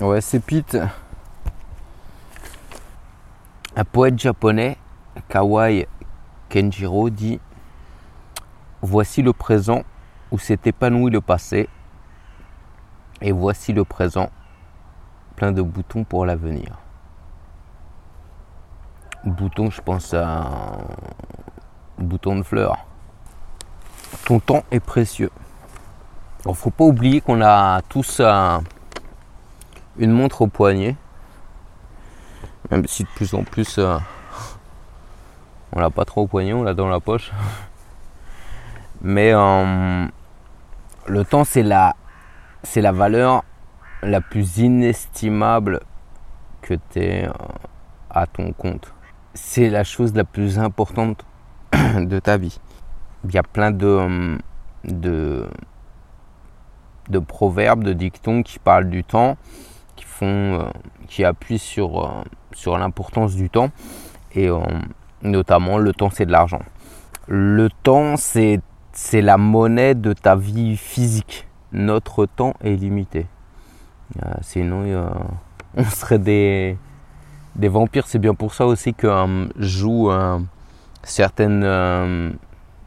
Ouais, c'est Pete. Un poète japonais, Kawai Kenjiro, dit Voici le présent où s'est épanoui le passé, et voici le présent plein de boutons pour l'avenir. Bouton, je pense à un bouton de fleurs. Ton temps est précieux. Il faut pas oublier qu'on a tous une montre au poignet. Même si de plus en plus euh, on l'a pas trop au poignet, on l'a dans la poche. Mais euh, le temps c'est la, c'est la valeur la plus inestimable que tu aies euh, à ton compte. C'est la chose la plus importante de ta vie. Il y a plein de, de proverbes, de dictons qui parlent du temps, euh, qui appuient sur, euh, sur l'importance du temps. Et notamment, le temps, c'est de l'argent. Le temps, c'est la monnaie de ta vie physique. Notre temps est limité. Euh, sinon, on serait des, des vampires. C'est bien pour ça aussi que euh, joue euh, certaines,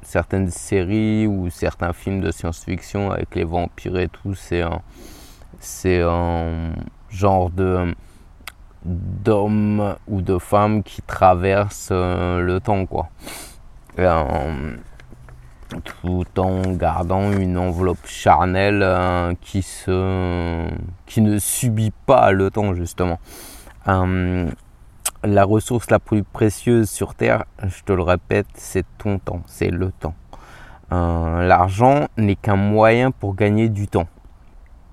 certaines séries ou certains films de science-fiction avec les vampires et tout. C'est c'est genre de d'hommes ou de femmes qui traversent le temps quoi tout en gardant une enveloppe charnelle euh, qui, ne subit pas le temps justement. Euh, la ressource la plus précieuse sur Terre, je te le répète, c'est ton temps, c'est le temps. Euh, l'argent n'est qu'un moyen pour gagner du temps.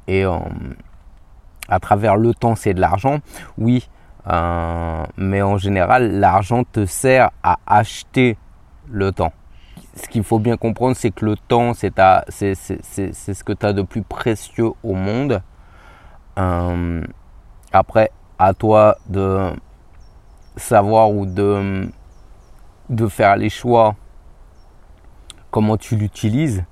Et à travers le temps, c'est de l'argent, oui, mais en général, l'argent te sert à acheter le temps ce qu'il faut bien comprendre, c'est que le temps, c'est ce que tu as de plus précieux au monde. Euh, après, à toi de savoir ou de, de faire les choix, comment tu l'utilises,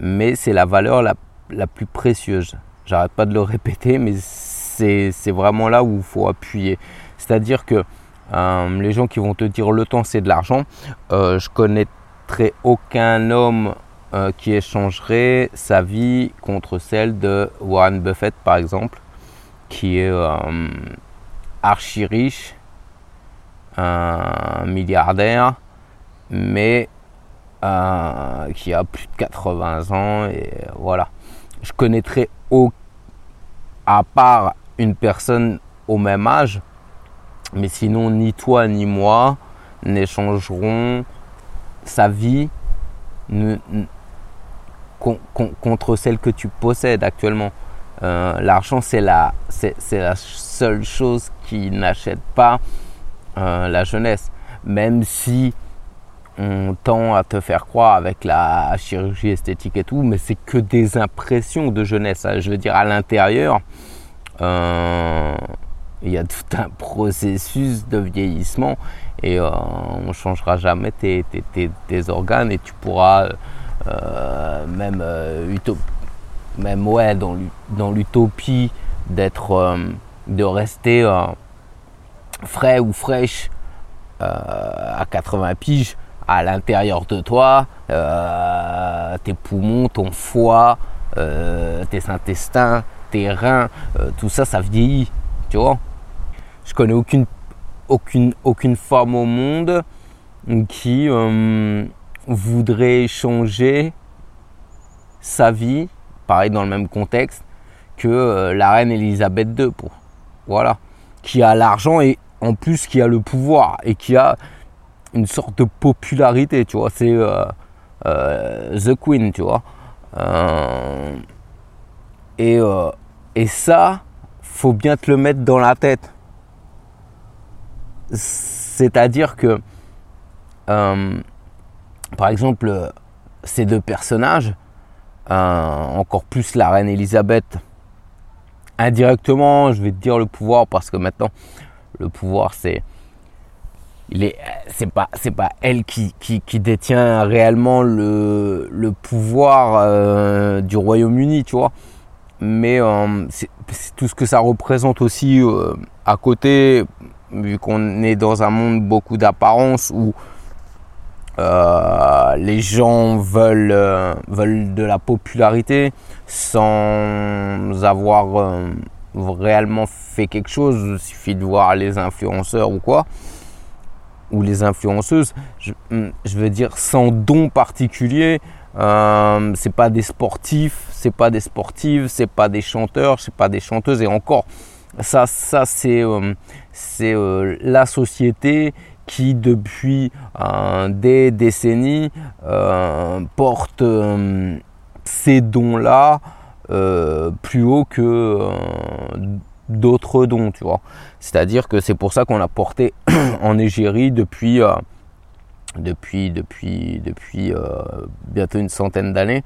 mais c'est la valeur la, la plus précieuse. J'arrête pas de le répéter, mais c'est vraiment là où il faut appuyer. C'est-à-dire que euh, les gens qui vont te dire le temps c'est de l'argent, euh, je connais aucun homme euh, qui échangerait sa vie contre celle de Warren Buffett, par exemple, qui est archi riche, un milliardaire, mais qui a plus de 80 ans. Et voilà. Je connaîtrais, au, à part une personne au même âge, mais sinon ni toi ni moi n'échangeront sa vie contre celle que tu possèdes actuellement. Euh, l'argent, c'est la, la seule chose qui n'achète pas euh, la jeunesse. Même si on tend à te faire croire avec la chirurgie esthétique et tout, mais c'est que des impressions de jeunesse. Je veux dire, à l'intérieur, euh, il y a tout un processus de vieillissement et euh, on ne changera jamais tes, organes et tu pourras euh, même, même ouais, dans l'utopie d'être de rester frais ou fraîche à 80 piges à l'intérieur de toi, tes poumons, ton foie, tes intestins, tes reins, tout ça, ça vieillit, tu vois. Je connais aucune aucune, aucune femme au monde qui euh, voudrait changer sa vie, pareil dans le même contexte, que euh, la reine Elisabeth II. Pour, voilà. Qui a l'argent et en plus qui a le pouvoir et qui a une sorte de popularité, tu vois. C'est euh, The Queen, tu vois. et, et ça, faut bien te le mettre dans la tête. C'est-à-dire que, euh, par exemple, ces deux personnages, euh, encore plus la reine Elisabeth, indirectement, je vais te dire le pouvoir parce que maintenant, le pouvoir, c'est c'est pas c'est pas elle qui, qui, détient réellement le, le pouvoir euh, du Royaume-Uni, tu vois. mais c'est tout ce que ça représente aussi à côté, vu qu'on est dans un monde beaucoup d'apparence où euh, les gens veulent, euh, veulent de la popularité sans avoir euh, réellement fait quelque chose. Il suffit de voir les influenceurs ou quoi, ou les influenceuses. Je, hmm, veux dire, sans don particulier. c'est pas des sportifs, c'est pas des sportives, c'est pas des chanteurs, c'est pas des chanteuses et encore ça, ça c'est c'est la société qui depuis euh, des décennies euh, porte euh, ces dons-là plus haut que d'autres dons, tu vois. C'est-à-dire que c'est pour ça qu'on a porté en égérie depuis depuis depuis depuis bientôt une centaine d'années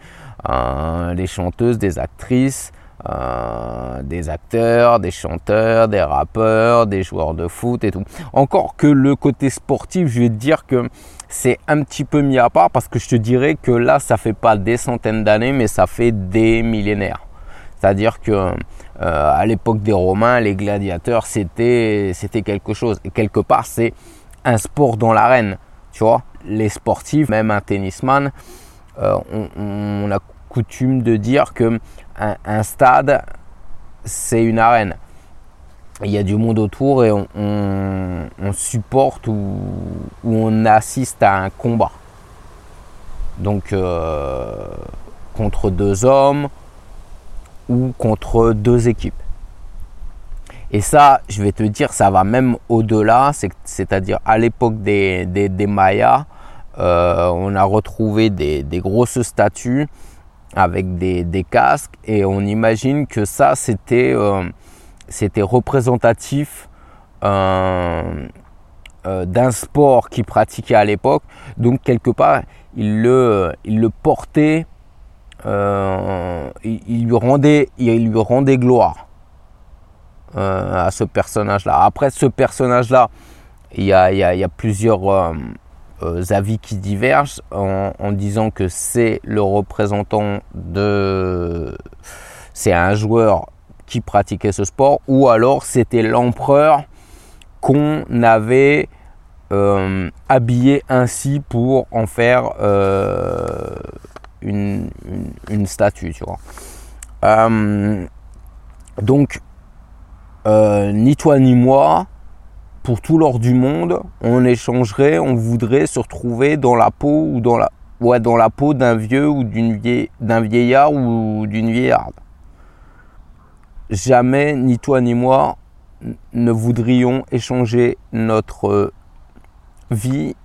les chanteuses, des actrices, euh, des acteurs, des chanteurs, des rappeurs, des joueurs de foot et tout. Encore que le côté sportif, je vais te dire que c'est un petit peu mis à part parce que je te dirais que là, ça fait pas des centaines d'années, mais ça fait des millénaires. C'est-à-dire que euh, à l'époque des Romains, les gladiateurs, c'était quelque chose. Et quelque part, c'est un sport dans l'arène. Tu vois, les sportifs, même un tennisman, euh, on, on, a coutume de dire que un, stade, c'est une arène. Il y a du monde autour et on, supporte ou, on assiste à un combat. Donc euh, contre deux hommes ou contre deux équipes. Et ça, je vais te dire, ça va même au-delà, c'est-à-dire à, l'époque des, Mayas, euh, on a retrouvé des grosses statues avec des, casques et on imagine que ça c'était euh, représentatif euh, d'un sport qu'il pratiquait à l'époque donc quelque part il le il le portait il, lui rendait il lui rendait gloire à ce personnage là après ce personnage là il y a, il y plusieurs euh, avis qui divergent en, disant que c'est le représentant de... C'est un joueur qui pratiquait ce sport ou alors c'était l'empereur qu'on avait euh, habillé ainsi pour en faire euh, une, statue, tu vois. donc, ni toi ni moi, pour tout l'or du monde, on échangerait, on voudrait se retrouver dans la peau ou dans la, ouais, dans la peau d'un vieux ou d'une d'un vieillard ou d'une vieillarde. Jamais, ni toi ni moi, ne voudrions échanger notre vie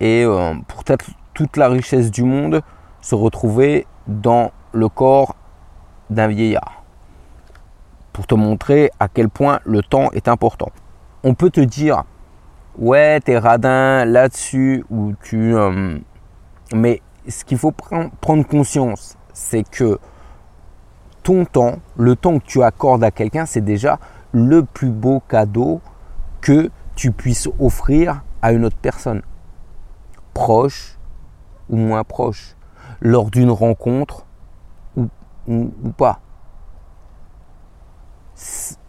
et euh, pour toute la richesse du monde se retrouver dans le corps d'un vieillard. Pour te montrer à quel point le temps est important on peut te dire, ouais, t'es radin là-dessus, ou tu. Euh, mais ce qu'il faut prendre conscience, c'est que ton temps, le temps que tu accordes à quelqu'un, c'est déjà le plus beau cadeau que tu puisses offrir à une autre personne, proche ou moins proche, lors d'une rencontre ou, pas.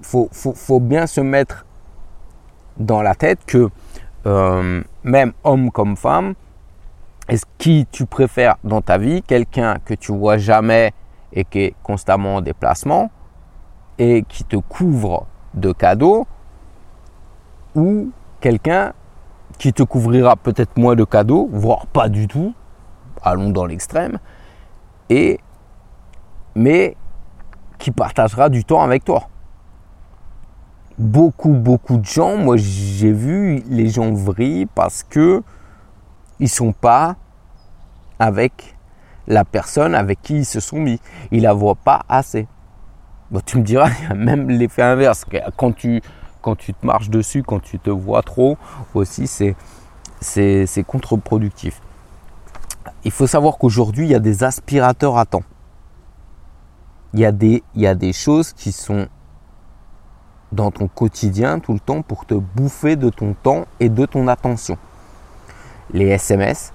Faut, faut, faut bien se mettre dans la tête que euh, même homme comme femme, est-ce qui tu préfères dans ta vie Quelqu'un que tu vois jamais et qui est constamment en déplacement et qui te couvre de cadeaux ou quelqu'un qui te couvrira peut-être moins de cadeaux, voire pas du tout, allons dans l'extrême, et mais qui partagera du temps avec toi beaucoup, beaucoup de gens, moi j'ai vu les gens vrillent parce que ils sont pas avec la personne avec qui ils se sont mis. Ils la voient pas assez. Bon, tu me diras, il y a même l'effet inverse. Quand tu, quand tu te marches dessus, quand tu te vois trop, aussi c'est, contre-productif. Il faut savoir qu'aujourd'hui, il y a des aspirateurs à temps. Il y, a des, il y a des choses qui sont dans ton quotidien tout le temps pour te bouffer de ton temps et de ton attention. Les SMS,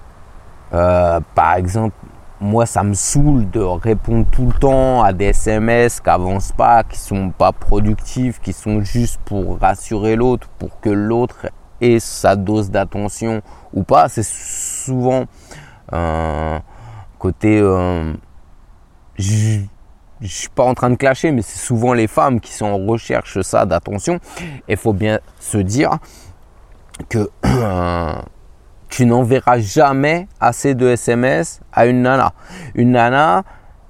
euh, par exemple, moi, ça me saoule de répondre tout le temps à des SMS qui avancent pas, qui sont pas productifs, qui sont juste pour rassurer l'autre, pour que l'autre ait sa dose d'attention ou pas. C'est souvent côté. Euh, je suis pas en train de clasher, mais c'est souvent les femmes qui sont en recherche ça d'attention. Et faut bien se dire que tu n'enverras jamais assez de SMS à une nana. Une nana,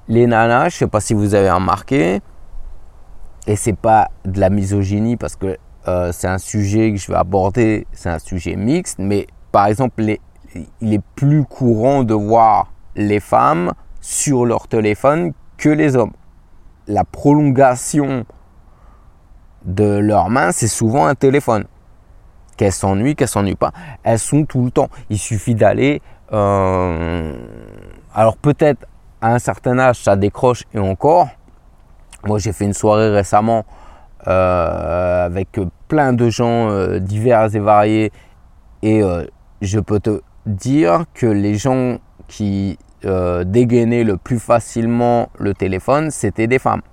les nanas, je sais pas si vous avez remarqué, et c'est pas de la misogynie parce que euh, c'est un sujet que je vais aborder, c'est un sujet mixte, mais par exemple, il est plus courant de voir les femmes sur leur téléphone que les hommes. La prolongation de leurs mains, c'est souvent un téléphone qu'elles s'ennuient, qu'elles s'ennuient pas, elles sont tout le temps. Il suffit d'aller. Euh, alors peut-être à un certain âge ça décroche et encore. Moi j'ai fait une soirée récemment euh, avec plein de gens euh, divers et variés et je peux te dire que les gens qui dégainaient le plus facilement le téléphone c'était des femmes.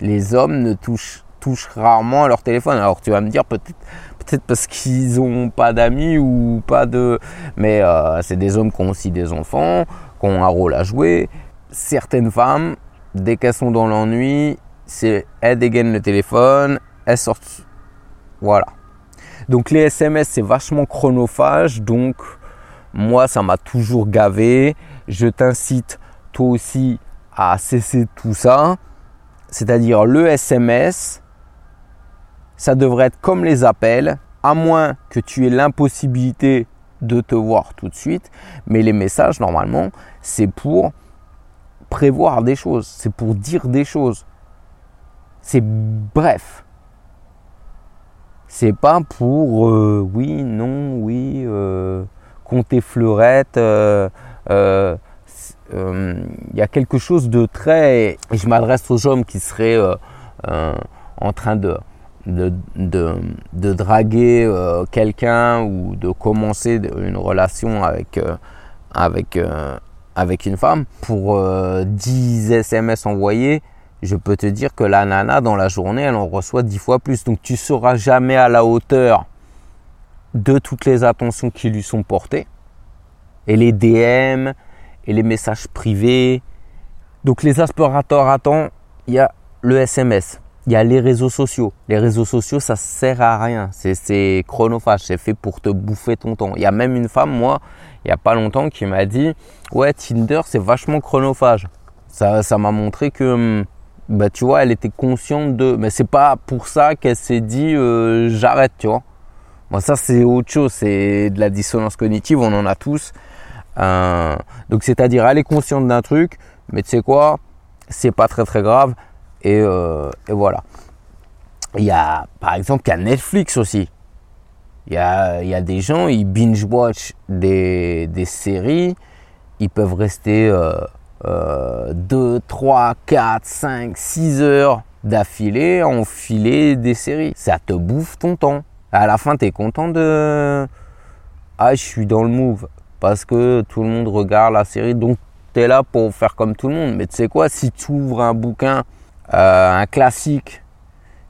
Les hommes ne touchent touchent rarement à leur téléphone. Alors tu vas me dire peut-être peut-être parce qu'ils n'ont pas d'amis ou pas de... Mais euh, c'est des hommes qui ont aussi des enfants, qui ont un rôle à jouer. Certaines femmes, dès qu'elles sont dans l'ennui, elles dégainent le téléphone, elles sortent. Voilà. Donc les SMS, c'est vachement chronophage. Donc moi, ça m'a toujours gavé. Je t'incite, toi aussi, à cesser tout ça. C'est-à-dire le SMS, ça devrait être comme les appels, à moins que tu aies l'impossibilité de te voir tout de suite. Mais les messages, normalement, c'est pour prévoir des choses, c'est pour dire des choses. C'est bref. C'est pas pour euh, oui, non, oui, euh, compter fleurettes. Euh, il y a quelque chose de très. Je m'adresse aux hommes qui seraient en train de draguer euh, quelqu'un ou de commencer une relation avec, euh, avec, euh, avec une femme, pour 10 SMS envoyés, je peux te dire que la nana, dans la journée, elle en reçoit 10 fois plus. Donc tu seras jamais à la hauteur de toutes les attentions qui lui sont portées. Et les DM, et les messages privés. Donc les aspirateurs à temps, il y a le SMS il y a les réseaux sociaux. Les réseaux sociaux, ça sert à rien. C'est chronophage. C'est fait pour te bouffer ton temps. Il y a même une femme, moi, il n'y a pas longtemps, qui m'a dit Ouais, Tinder, c'est vachement chronophage. Ça m'a montré que, hum, bah, tu vois, elle était consciente de. Mais c'est pas pour ça qu'elle s'est dit euh, J'arrête, tu vois. Moi, ça, c'est autre chose. C'est de la dissonance cognitive. On en a tous. Euh, donc, c'est-à-dire, elle est consciente d'un truc, mais tu sais quoi? C'est pas très très grave euh, et, voilà. Il y a, par exemple, il y a Netflix aussi. Il y a, il y a des gens, ils binge-watch des, des, séries. Ils peuvent rester 2, 3, 4, 5, 6 heures d'affilée enfiler des séries. Ça te bouffe ton temps. À la fin, tu es content de... Ah, je suis dans le move. Parce que tout le monde regarde la série. Donc, tu es là pour faire comme tout le monde. Mais tu sais quoi, si tu ouvres un bouquin euh, un classique,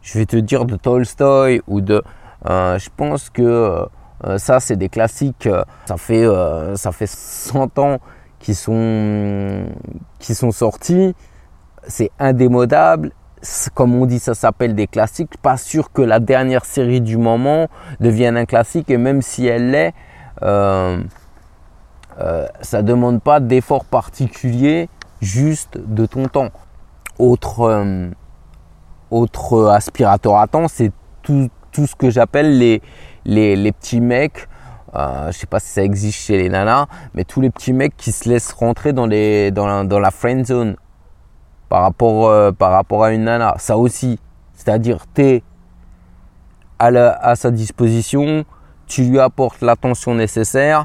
je vais te dire de Tolstoy ou de... Euh, je pense que euh, ça, c'est des classiques. ça, fait, ça fait 100 ans qui sont, qui sont sortis. C'est indémodable. Comme on dit, ça s'appelle des classiques. Pas sûr que la dernière série du moment devienne un classique. Et même si elle l'est, euh, ça demande pas d'effort particulier, juste de ton temps. Autre, euh, autre aspirateur à temps, c'est tout, ce que j'appelle les, les, petits mecs. Euh, je sais pas si ça existe chez les nanas, mais tous les petits mecs qui se laissent rentrer dans, les, dans la friend zone par rapport, euh, par rapport à une nana. Ça aussi, c'est-à-dire tu à, à sa disposition, tu lui apportes l'attention nécessaire,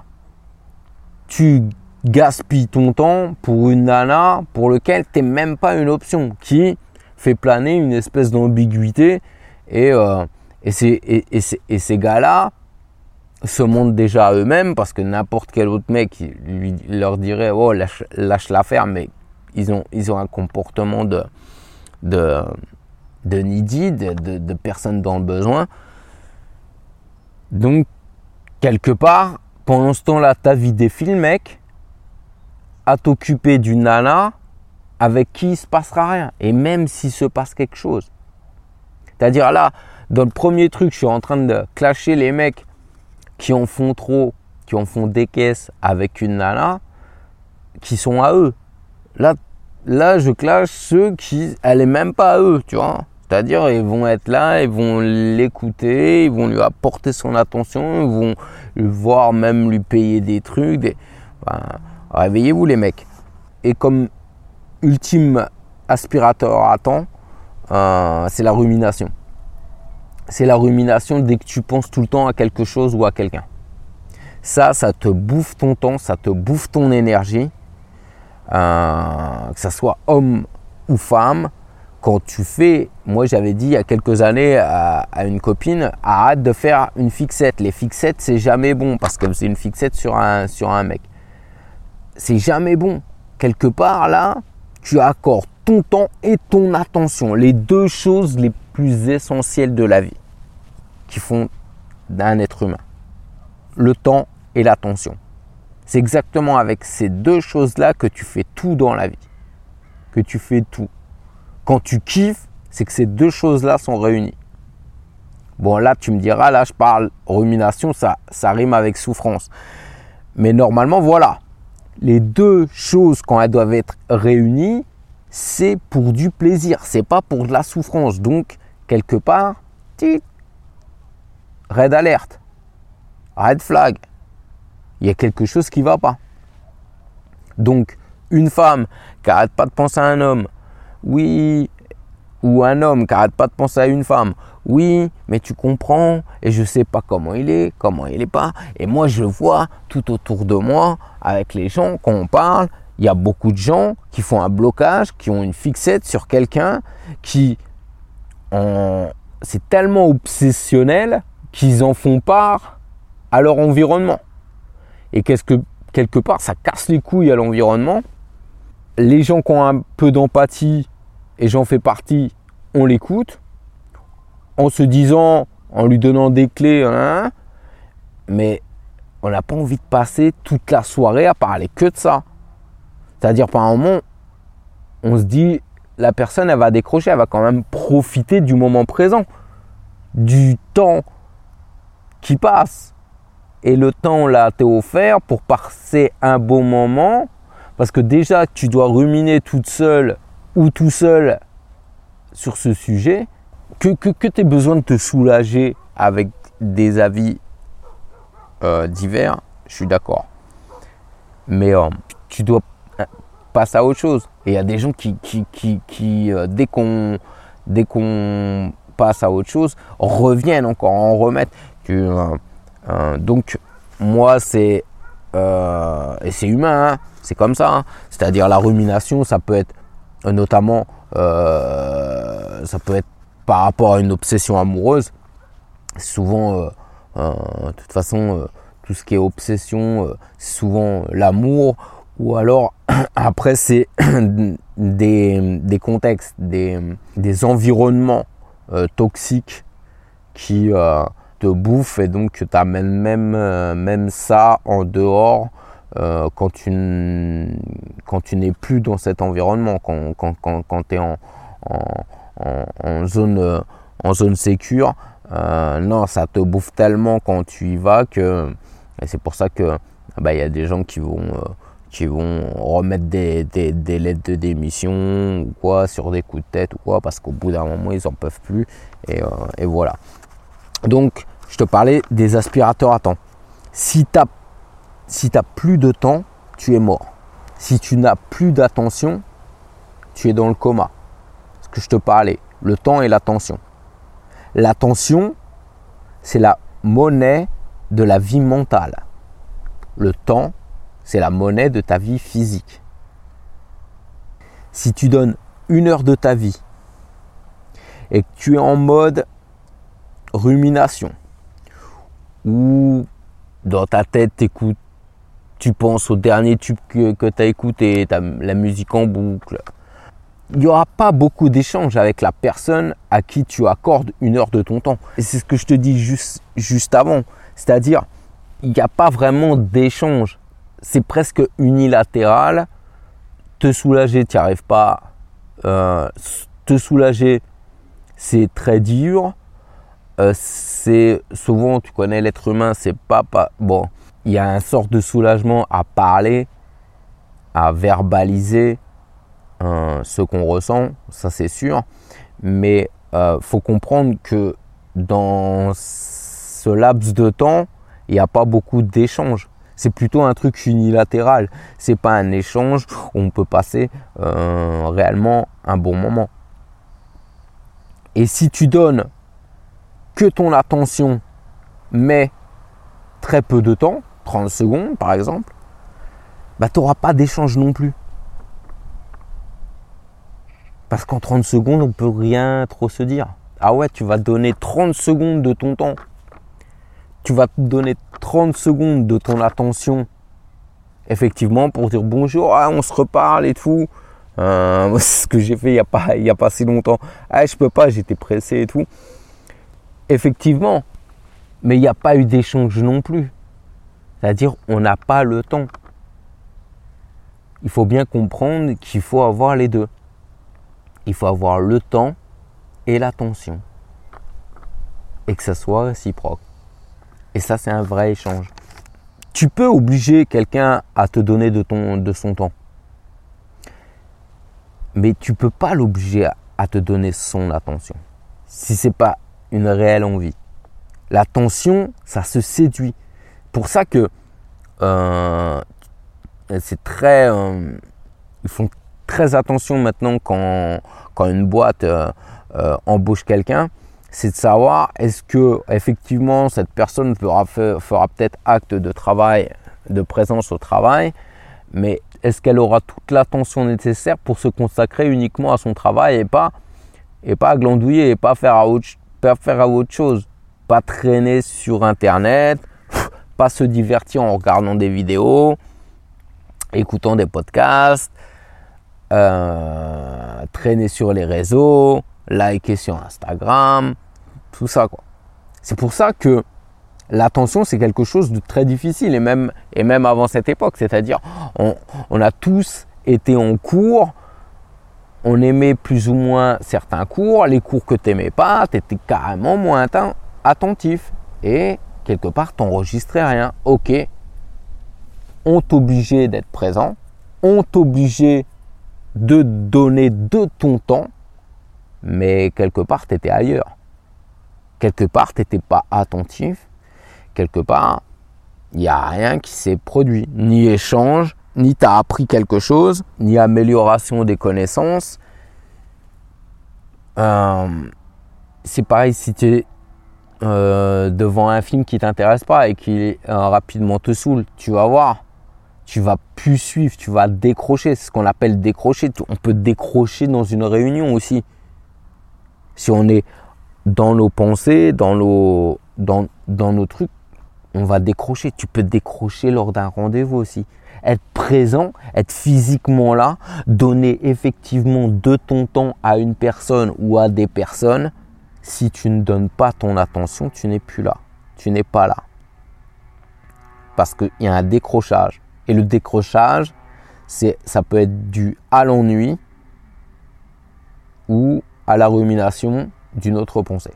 tu gaspille ton temps pour une nana pour lequel tu n'es même pas une option, qui fait planer une espèce d'ambiguïté. Et, euh, et, et, ces gars-là, se montrent déjà à eux-mêmes parce que n'importe quel autre mec lui, leur dirait oh lâche, lâche l'affaire mais ils ont, un comportement de, de, de needy, de personnes dans le besoin. Donc quelque part, pendant ce temps-là, ta vie défile mec, à t'occuper d'une nana avec qui il se passera rien. Et même s'il se passe quelque chose. C'est-à-dire là, dans le premier truc, je suis en train de clasher les mecs qui en font trop, qui en font des caisses avec une nana, qui sont à eux. Là, là je clash ceux qui, elle est même pas à eux, tu vois. C'est-à-dire, ils vont être là, ils vont l'écouter, ils vont lui apporter son attention, ils vont voir même lui payer des trucs. Réveillez-vous les mecs. Et comme ultime aspirateur à temps, euh, c'est la rumination c'est la rumination dès que tu penses tout le temps à quelque chose ou à quelqu'un. Ça, ça te bouffe ton temps, ça te bouffe ton énergie, euh, que ce soit homme ou femme. Quand tu fais, moi j'avais dit il y a quelques années à, une copine, arrête de faire une fixette. Les fixettes, c'est jamais bon parce que c'est une fixette sur un, sur un mec. C'est jamais bon. Quelque part là, tu accordes ton temps et ton attention, les deux choses les plus essentielles de la vie qui font d'un être humain. Le temps et l'attention. C'est exactement avec ces deux choses-là que tu fais tout dans la vie. Que tu fais tout. Quand tu kiffes, c'est que ces deux choses-là sont réunies. Bon, là, tu me diras, là, je parle rumination, ça, ça rime avec souffrance. Mais normalement, voilà. Les deux choses, quand elles doivent être réunies, c'est pour du plaisir, c'est pas pour de la souffrance. Donc, quelque part, red alert, red flag, il y a quelque chose qui ne va pas. Donc, une femme qui n'arrête pas de penser à un homme, oui, ou un homme qui n'arrête pas de penser à une femme, oui, mais tu comprends, et je ne sais pas comment il est, comment il n'est pas, et moi je vois tout autour de moi, avec les gens, quand on parle, il y a beaucoup de gens qui font un blocage, qui ont une fixette sur quelqu'un, qui c'est tellement obsessionnel qu'ils en font part à leur environnement. Et qu'est-ce que quelque part ça casse les couilles à l'environnement. Les gens qui ont un peu d'empathie, et j'en fais partie, on l'écoute, en se disant, en lui donnant des clés, hein, mais on n'a pas envie de passer toute la soirée à parler que de ça. C'est-à-dire, par un moment, on se dit, la personne, elle va décrocher, elle va quand même profiter du moment présent, du temps qui passe. Et le temps, l'a été offert pour passer un bon moment, parce que déjà, tu dois ruminer toute seule ou tout seul sur ce sujet, que, que, tu aies besoin de te soulager avec des avis euh, divers, je suis d'accord. Mais euh, tu dois passer à autre chose. Et il y a des gens qui, qui, qui, euh, dès qu'on dès qu'on passe à autre chose, reviennent encore, en remettent. Donc moi c'est et c'est humain, hein, c'est comme ça. Hein. C'est-à-dire la rumination, ça peut être notamment ça peut être par rapport à une obsession amoureuse. Souvent, de toute façon, tout ce qui est obsession, c'est souvent l'amour ou alors après c'est des, contextes, des, environnements euh, toxiques qui euh, te bouffent et donc tu amènes même, euh, même ça en dehors quand tu, n'es plus dans cet environnement, quand, tu es en, en, zone, en zone sécure. non, ça te bouffe tellement quand tu y vas que c'est pour ça que bah, il y a des gens qui vont qui vont remettre des, des, lettres de démission ou quoi sur des coups de tête ou quoi parce qu'au bout d'un moment ils en peuvent plus et, euh, et, voilà. Donc je te parlais des aspirateurs à temps. Si tu si plus de temps, tu es mort. Si tu n'as plus d'attention, tu es dans le coma. Ce que je te parlais, le temps et l'attention. L'attention, c'est la monnaie de la vie mentale. Le temps, c'est la monnaie de ta vie physique. Si tu donnes une heure de ta vie et que tu es en mode rumination ou dans ta tête, t'écoutes, tu penses au dernier tube que, que tu as écouté, la musique en boucle. Il n'y aura pas beaucoup d'échanges avec la personne à qui tu accordes une heure de ton temps. Et c'est ce que je te dis juste, juste avant. C'est-à-dire, il n'y a pas vraiment d'échange. C'est presque unilatéral. Te soulager, tu n'y arrives pas. Euh, te soulager, c'est très dur. Euh, c'est souvent, tu connais l'être humain, c'est pas, pas bon. Il y a un sort de soulagement à parler, à verbaliser euh, ce qu'on ressent, ça c'est sûr. Mais euh, faut comprendre que dans ce laps de temps, il n'y a pas beaucoup d'échanges. C'est plutôt un truc unilatéral. C'est pas un échange où on peut passer euh, réellement un bon moment. Et si tu donnes que ton attention, mais très peu de temps, 30 secondes par exemple, bah, tu n'auras pas d'échange non plus. Parce qu'en 30 secondes, on peut rien trop se dire. Ah ouais, tu vas donner 30 secondes de ton temps. Tu vas te donner 30 secondes de ton attention. Effectivement, pour dire bonjour, ah, on se reparle et tout. Euh, ce que j'ai fait il n'y a, pas, a pas si longtemps. Ah, je peux pas, j'étais pressé et tout. Effectivement, mais il n'y a pas eu d'échange non plus. C'est-à-dire, on n'a pas le temps. Il faut bien comprendre qu'il faut avoir les deux. Il faut avoir le temps et l'attention. Et que ça soit réciproque. Et ça, c'est un vrai échange. Tu peux obliger quelqu'un à te donner de, son temps mais tu peux pas l'obliger à, te donner son attention si c'est pas une réelle envie. L'attention, ça se séduit. Pour ça que euh, c'est très, euh, ils font très attention maintenant quand, quand une boîte euh, embauche quelqu'un, c'est de savoir est-ce que effectivement cette personne fera, fera peut-être acte de travail, de présence au travail, mais est-ce qu'elle aura toute l'attention nécessaire pour se consacrer uniquement à son travail et pas, et pas glandouiller et pas faire à autre, faire à autre chose Pas traîner sur Internet, pas se divertir en regardant des vidéos, écoutant des podcasts, euh, traîner sur les réseaux, liker sur Instagram, tout ça quoi. C'est pour ça que l'attention, c'est quelque chose de très difficile, et même, et même avant cette époque. C'est-à-dire, on, a tous été en cours, on aimait plus ou moins certains cours, les cours que tu n'aimais pas, tu carrément moins attentif. Et quelque part, tu n'enregistrais rien. Ok, on t'obligeait d'être présent, on t'obligeait de donner de ton temps, mais quelque part, tu étais ailleurs. Quelque part, tu n'étais pas attentif quelque part, il n'y a rien qui s'est produit. Ni échange, ni tu as appris quelque chose, ni amélioration des connaissances. Euh, c'est pareil si tu es euh, devant un film qui t'intéresse pas et qui euh, rapidement te saoule, tu vas voir, tu vas plus suivre, tu vas décrocher. C'est ce qu'on appelle décrocher. On peut décrocher dans une réunion aussi. Si on est dans nos pensées, dans nos, dans, dans nos trucs, on va décrocher. Tu peux décrocher lors d'un rendez-vous aussi. Être présent, être physiquement là, donner effectivement de ton temps à une personne ou à des personnes. Si tu ne donnes pas ton attention, tu n'es plus là. Tu n'es pas là. Parce qu'il y a un décrochage. Et le décrochage, c'est, ça peut être dû à l'ennui ou à la rumination d'une autre pensée.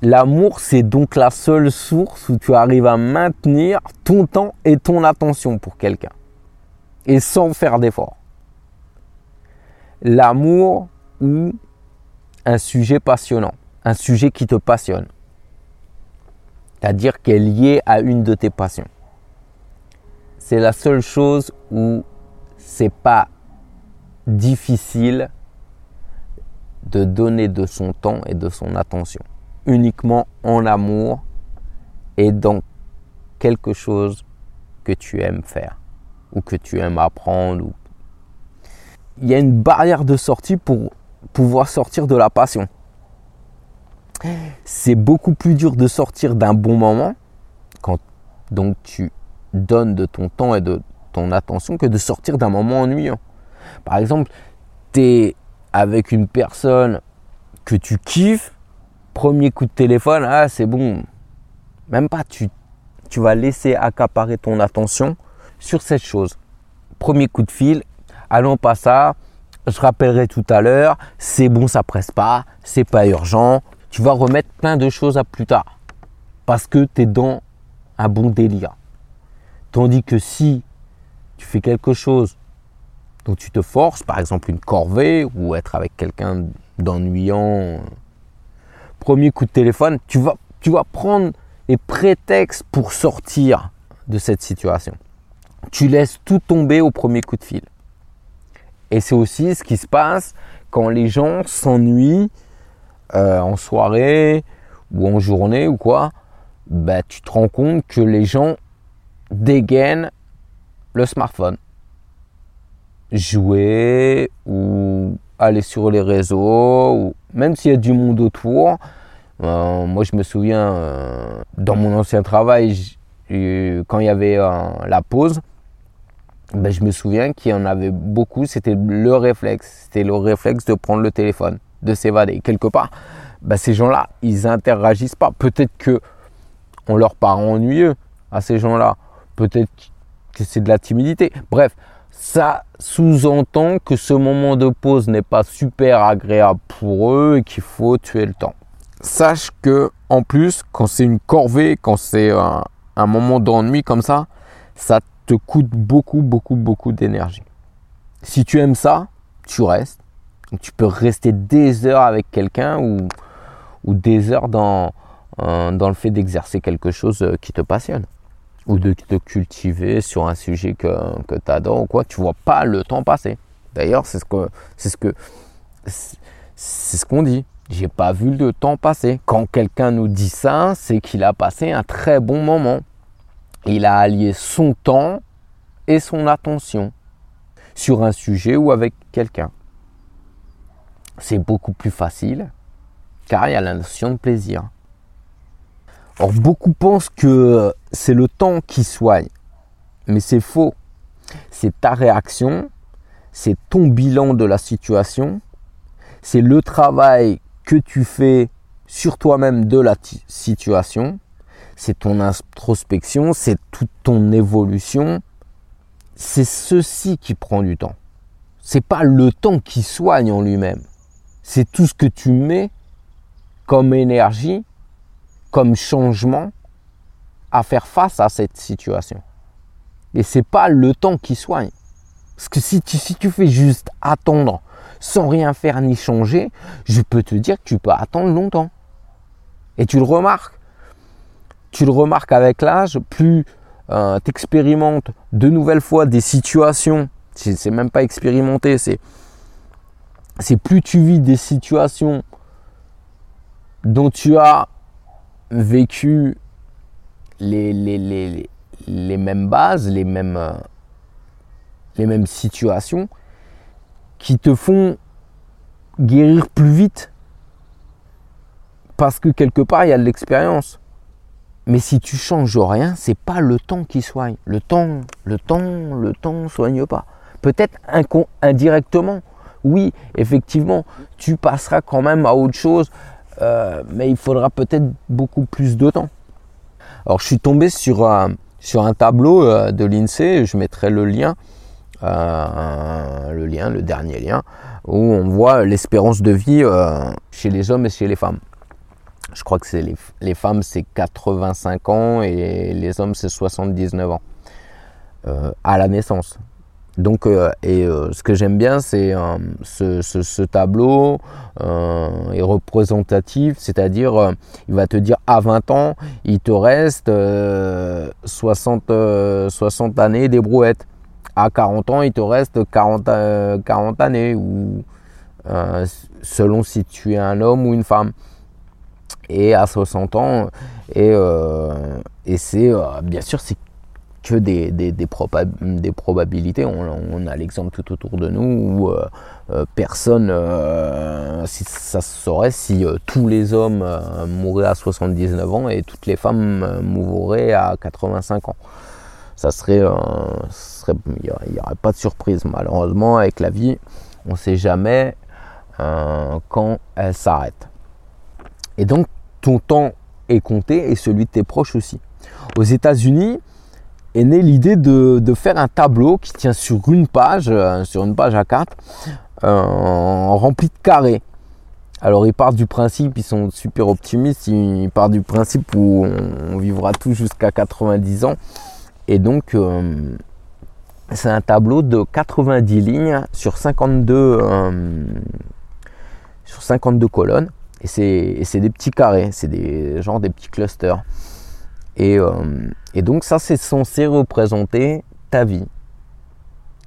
L'amour, c'est donc la seule source où tu arrives à maintenir ton temps et ton attention pour quelqu'un. Et sans faire d'effort. L'amour ou un sujet passionnant, un sujet qui te passionne. C'est-à-dire qui est lié à une de tes passions. C'est la seule chose où c'est pas difficile de donner de son temps et de son attention uniquement en amour et dans quelque chose que tu aimes faire ou que tu aimes apprendre. Il y a une barrière de sortie pour pouvoir sortir de la passion. C'est beaucoup plus dur de sortir d'un bon moment quand donc tu donnes de ton temps et de ton attention que de sortir d'un moment ennuyant. Par exemple, tu es avec une personne que tu kiffes, premier coup de téléphone, ah c'est bon. Même pas, tu, tu vas laisser accaparer ton attention sur cette chose. Premier coup de fil, allons pas ça, je rappellerai tout à l'heure, c'est bon, ça presse pas, c'est pas urgent. Tu vas remettre plein de choses à plus tard parce que tu es dans un bon délire. Tandis que si tu fais quelque chose dont tu te forces, par exemple une corvée ou être avec quelqu'un d'ennuyant, premier coup de téléphone, tu vas, prendre les prétextes pour sortir de cette situation. Tu laisses tout tomber au premier coup de fil. Et c'est aussi ce qui se passe quand les gens s'ennuient euh, en soirée ou en journée ou quoi. Bah, tu te rends compte que les gens dégainent le smartphone. Jouer ou aller sur les réseaux, ou même s'il y a du monde autour. Euh, moi, je me souviens, euh, dans mon ancien travail, quand il y avait la pause, ben, je me souviens qu'il y en avait beaucoup, c'était le réflexe, c'était le réflexe de prendre le téléphone, de s'évader. Quelque part, ben, ces gens-là, ils interagissent pas. Peut-être que on leur paraît ennuyeux à ces gens-là. Peut-être que c'est de la timidité. Bref, ça sous-entend que ce moment de pause n'est pas super agréable pour eux et qu'il faut tuer le temps. Sache que, en plus, quand c'est une corvée, quand c'est un, moment d'ennui comme ça, ça te coûte beaucoup, beaucoup, beaucoup d'énergie. Si tu aimes ça, tu restes. Tu peux rester des heures avec quelqu'un ou, ou des heures dans, euh, le fait d'exercer quelque chose euh, qui te passionne ou de te cultiver sur un sujet que, que tu adores ou quoi, tu vois pas le temps passer. D'ailleurs, c'est ce que c'est ce que c'est ce qu'on dit. J'ai pas vu le temps passer. Quand quelqu'un nous dit ça, c'est qu'il a passé un très bon moment. Il a allié son temps et son attention sur un sujet ou avec quelqu'un. C'est beaucoup plus facile car il y a la notion de plaisir. Or, beaucoup pensent que c'est le temps qui soigne, mais c'est faux. C'est ta réaction, c'est ton bilan de la situation, c'est le travail que tu fais sur toi-même de la situation, c'est ton introspection, c'est toute ton évolution. C'est ceci qui prend du temps. C'est pas le temps qui soigne en lui-même. C'est tout ce que tu mets comme énergie, comme changement à faire face à cette situation. Et c'est pas le temps qui soigne. Parce que si tu, fais juste attendre sans rien faire ni changer, je peux te dire que tu peux attendre longtemps. Et tu le remarques tu le remarques avec l'âge, plus euh, tu expérimentes de nouvelles fois des situations, c'est même pas expérimenter, c'est plus tu vis des situations dont tu as vécu les, les, mêmes bases, les mêmes, euh, les mêmes situations qui te font guérir plus vite parce que quelque part il y a de l'expérience. Mais si tu changes rien, c'est pas le temps qui soigne. Le temps, le temps, le temps soigne pas. Peut-être indirectement. Oui, effectivement, tu passeras quand même à autre chose, euh, mais il faudra peut-être beaucoup plus de temps. Alors, je suis tombé sur, un, sur un tableau euh, de l'INSEE, je mettrai le lien, euh, le lien, le dernier lien, où on voit l'espérance de vie chez les hommes et chez les femmes je crois que c'est les, femmes c'est 85 ans et les hommes c'est 79 ans euh, à la naissance. Donc euh, et euh, ce que j'aime bien c'est ce, tableau est représentatif, c'est-à-dire il va te dire à 20 ans il te reste 60, 60 années des brouettes. À 40 ans il te reste 40, 40 années ou selon si tu es un homme ou une femme et à 60 ans. Et, euh, et c'est, euh, bien sûr, c'est des, probabilités. On, a l'exemple tout autour de nous où euh, euh, personne, si ça se saurait si tous les hommes mourraient à 79 ans et toutes les femmes mourraient à 85 ans. Ça serait, il n'y aurait pas de surprise malheureusement avec la vie. On ne sait jamais quand elle s'arrête. Et donc ton temps est compté et celui de tes proches aussi. Aux États-Unis est née l'idée de, faire un tableau qui tient sur une page, euh, sur une page à 4, euh, rempli de carrés. Alors ils partent du principe, ils sont super optimistes, ils partent du principe où on, vivra tout jusqu'à 90 ans. Et donc euh, c'est un tableau de 90 lignes sur 52, sur 52 colonnes. Et c'est des petits carrés, c'est des genre des petits clusters. Et, euh, et donc ça, c'est censé représenter ta vie.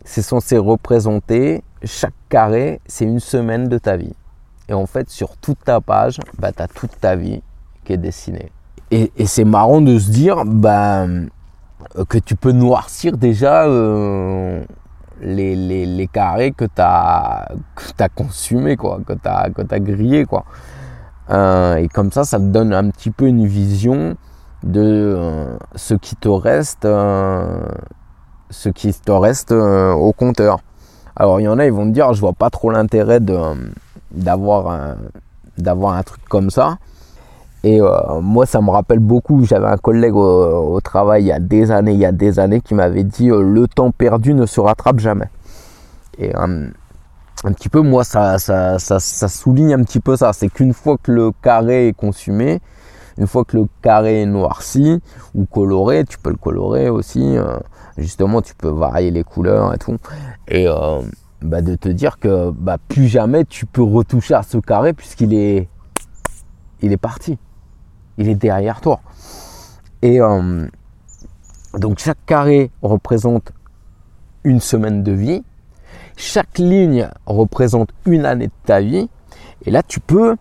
C'est censé représenter chaque carré, c'est une semaine de ta vie. Et en fait, sur toute ta page, bah, tu as toute ta vie qui est dessinée. Et, c'est marrant de se dire bah, que tu peux noircir déjà euh, les, les, les, carrés que tu as, as consumés, quoi, que tu as, que as grillés. Euh, et comme ça, ça te donne un petit peu une vision de euh, ce qui te reste, euh, ce qui te reste au compteur. Alors il y en a, ils vont te dire, je vois pas trop l'intérêt d'avoir un, d'avoir un truc comme ça. Et moi, ça me rappelle beaucoup. J'avais un collègue au, travail il y a des années, il y a des années, qui m'avait dit le temps perdu ne se rattrape jamais. Et un petit peu, moi, ça, ça, ça, souligne un petit peu ça. C'est qu'une fois que le carré est consumé, une fois que le carré est noirci ou coloré, tu peux le colorer aussi. Euh, justement, tu peux varier les couleurs et tout. Et euh, bah, de te dire que bah, plus jamais tu peux retoucher à ce carré puisqu'il est, il est parti. Il est derrière toi. Et euh, donc chaque carré représente une semaine de vie chaque ligne représente une année de ta vie. Et là, tu peux,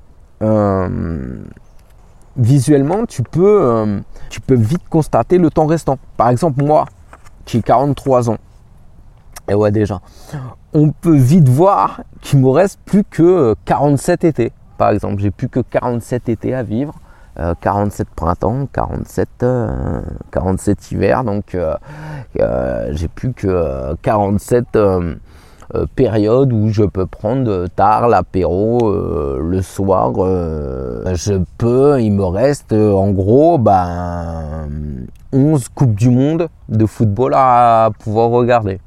visuellement, tu peux, euh, tu peux vite constater le temps restant. Par exemple, moi, qui ai 43 ans, et ouais déjà, on peut vite voir qu'il me reste plus que 47 étés. Par exemple, j'ai plus que 47 étés à vivre. 47 euh, printemps, 47, 47 hiver, donc j'ai plus que 47 euh, période où je peux prendre tard l'apéro euh, le soir. Euh, je peux, il me reste en gros ben, 11 Coupes du Monde de football à pouvoir regarder.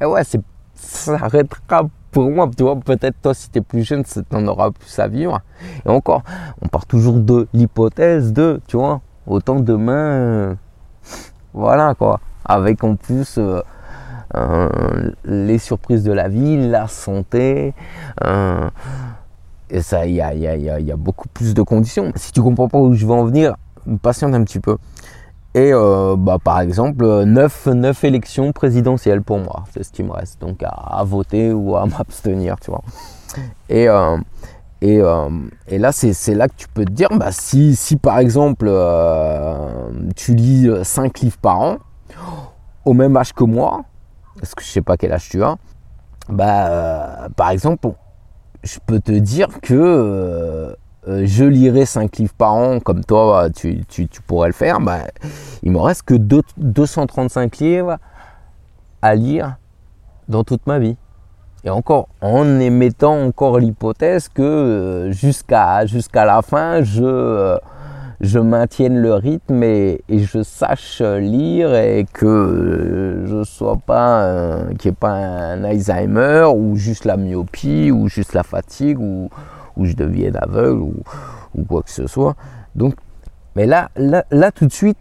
Et ouais, c'est, ça arrêtera pour moi, tu vois, peut-être toi si tu es plus jeune, en auras plus à vivre. Et encore, on part toujours de l'hypothèse de, tu vois, autant demain, voilà quoi. Avec en plus les surprises de la vie, la santé. Euh, et ça, il y a, y, a, y a, beaucoup plus de conditions. Si tu comprends pas où je veux en venir, patiente un petit peu. Et euh, bah, par exemple, 9, 9 élections présidentielles pour moi, c'est ce qui me reste. Donc à, voter ou à m'abstenir, tu vois. Et, là, c'est là que tu peux te dire, bah, si, si par exemple tu lis 5 livres par an, au même âge que moi, parce que je sais pas quel âge tu as, bah, euh, par exemple, je peux te dire que euh, euh, je lirai 5 livres par an, comme toi, tu, pourrais le faire, bah, il me reste que 235 livres à lire dans toute ma vie. Et encore, en émettant encore l'hypothèse que jusqu'à jusqu'à la fin, je je maintienne le rythme et, je sache lire et que je sois pas qu'il n'y ait pas un Alzheimer ou juste la myopie ou juste la fatigue ou, ou je devienne aveugle ou, ou, quoi que ce soit. Donc, mais là, là, là tout de suite,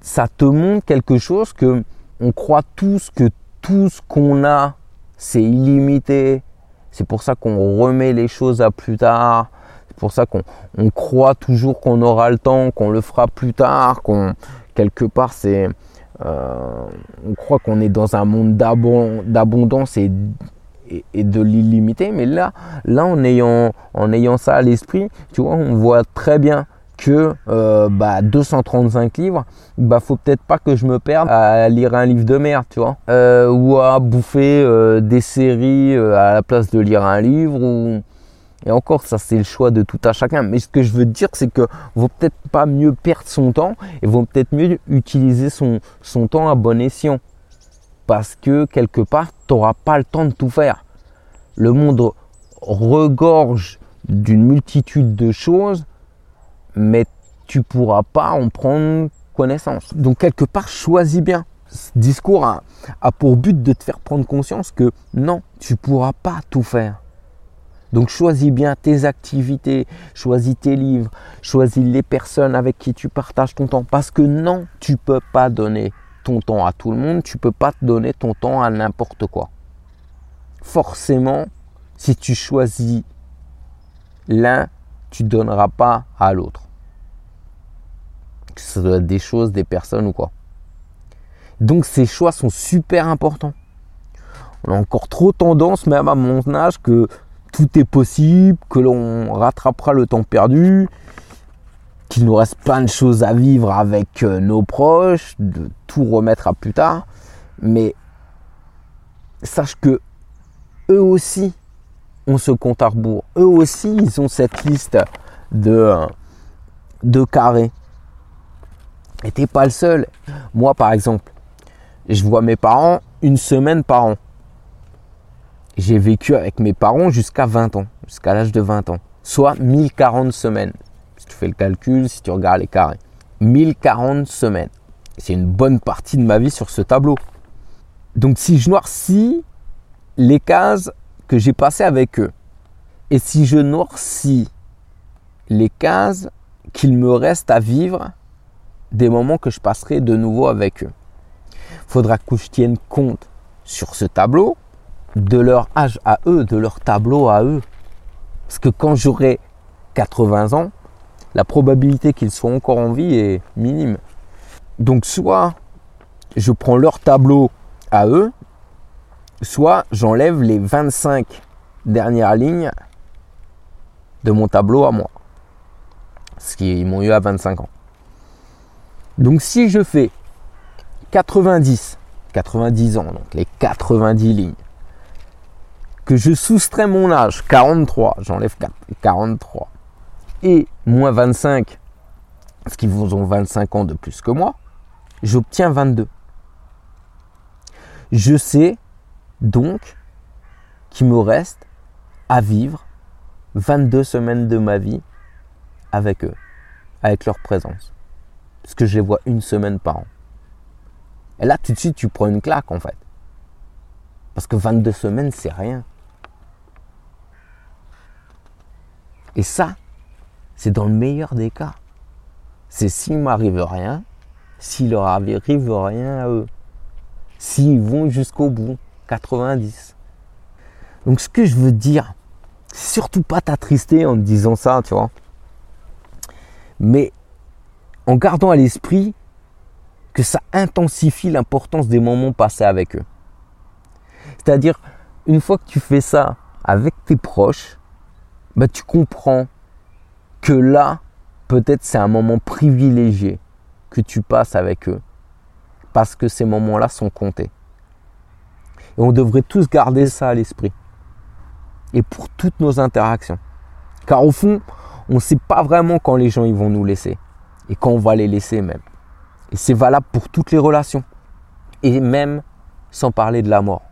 ça te montre quelque chose que on croit tous que tout ce qu'on a, c'est illimité. C'est pour ça qu'on remet les choses à plus tard pour ça qu'on croit toujours qu'on aura le temps, qu'on le fera plus tard, qu'on quelque part c'est euh, on croit qu'on est dans un monde d'abondance et, de l'illimité, mais là, là en ayant, en ayant ça à l'esprit, tu vois, on voit très bien que euh, bah, 235 livres, bah faut peut-être pas que je me perde à lire un livre de merde, tu vois, euh, ou à bouffer des séries à la place de lire un livre. Ou... Et encore, ça c'est le choix de tout à chacun. Mais ce que je veux dire, c'est que vaut peut-être pas mieux perdre son temps et vaut peut-être mieux utiliser son, temps à bon escient. Parce que quelque part, tu n'auras pas le temps de tout faire. Le monde regorge d'une multitude de choses mais tu pourras pas en prendre connaissance. Donc quelque part, choisis bien. Ce discours a, pour but de te faire prendre conscience que non, tu pourras pas tout faire. Donc choisis bien tes activités, choisis tes livres, choisis les personnes avec qui tu partages ton temps. Parce que non, tu peux pas donner ton temps à tout le monde, tu peux pas te donner ton temps à n'importe quoi. Forcément, si tu choisis l'un tu donneras pas à l'autre. Que ce soit des choses, des personnes ou quoi. Donc ces choix sont super importants. On a encore trop tendance, même à mon âge, que tout est possible, que l'on rattrapera le temps perdu, qu'il nous reste plein de choses à vivre avec euh, nos proches, de tout remettre à plus tard. Mais sache que eux aussi, on se compte à rebours. Eux aussi, ils ont cette liste de, de carrés. Et t'es pas le seul. Moi, par exemple, je vois mes parents une semaine par an. J'ai vécu avec mes parents jusqu'à 20 ans, jusqu'à l'âge de 20 ans. Soit 1040 semaines. Si tu fais le calcul, si tu regardes les carrés. 1040 semaines. C'est une bonne partie de ma vie sur ce tableau. Donc si je noircis les cases que j'ai passé avec eux. Et si je noircis les cases qu'il me reste à vivre des moments que je passerai de nouveau avec eux. Faudra que je tienne compte sur ce tableau de leur âge à eux, de leur tableau à eux. Parce que quand j'aurai 80 ans, la probabilité qu'ils soient encore en vie est minime. Donc soit je prends leur tableau à eux soit j'enlève les 25 dernières lignes de mon tableau à moi. Ce qu'ils m'ont eu à 25 ans. Donc si je fais 90, 90 ans, donc les 90 lignes, je soustrais mon âge, 43, j'enlève 43, et moins 25, ce qui vous ont 25 ans de plus que moi, j'obtiens 22. Je sais donc qu'il me reste à vivre 22 semaines de ma vie avec eux, avec leur présence. Parce que je les vois une semaine par an. Et là, tout de suite, tu prends une claque en fait. Parce que 22 semaines, c'est rien. Et ça, c'est dans le meilleur des cas. C'est s'il m'arrive rien, s'il leur arrive rien à eux. S'ils vont jusqu'au bout. 90. Donc ce que je veux dire, surtout pas t'attrister en disant ça, tu vois. Mais en gardant à l'esprit que ça intensifie l'importance des moments passés avec eux. C'est-à-dire, une fois que tu fais ça avec tes proches, bah, tu comprends que là, peut-être c'est un moment privilégié que tu passes avec eux. Parce que ces moments-là sont comptés. Et on devrait tous garder ça à l'esprit. Et pour toutes nos interactions. Car au fond, on ne sait pas vraiment quand les gens ils vont nous laisser. Et quand on va les laisser même. Et c'est valable pour toutes les relations. Et même sans parler de la mort.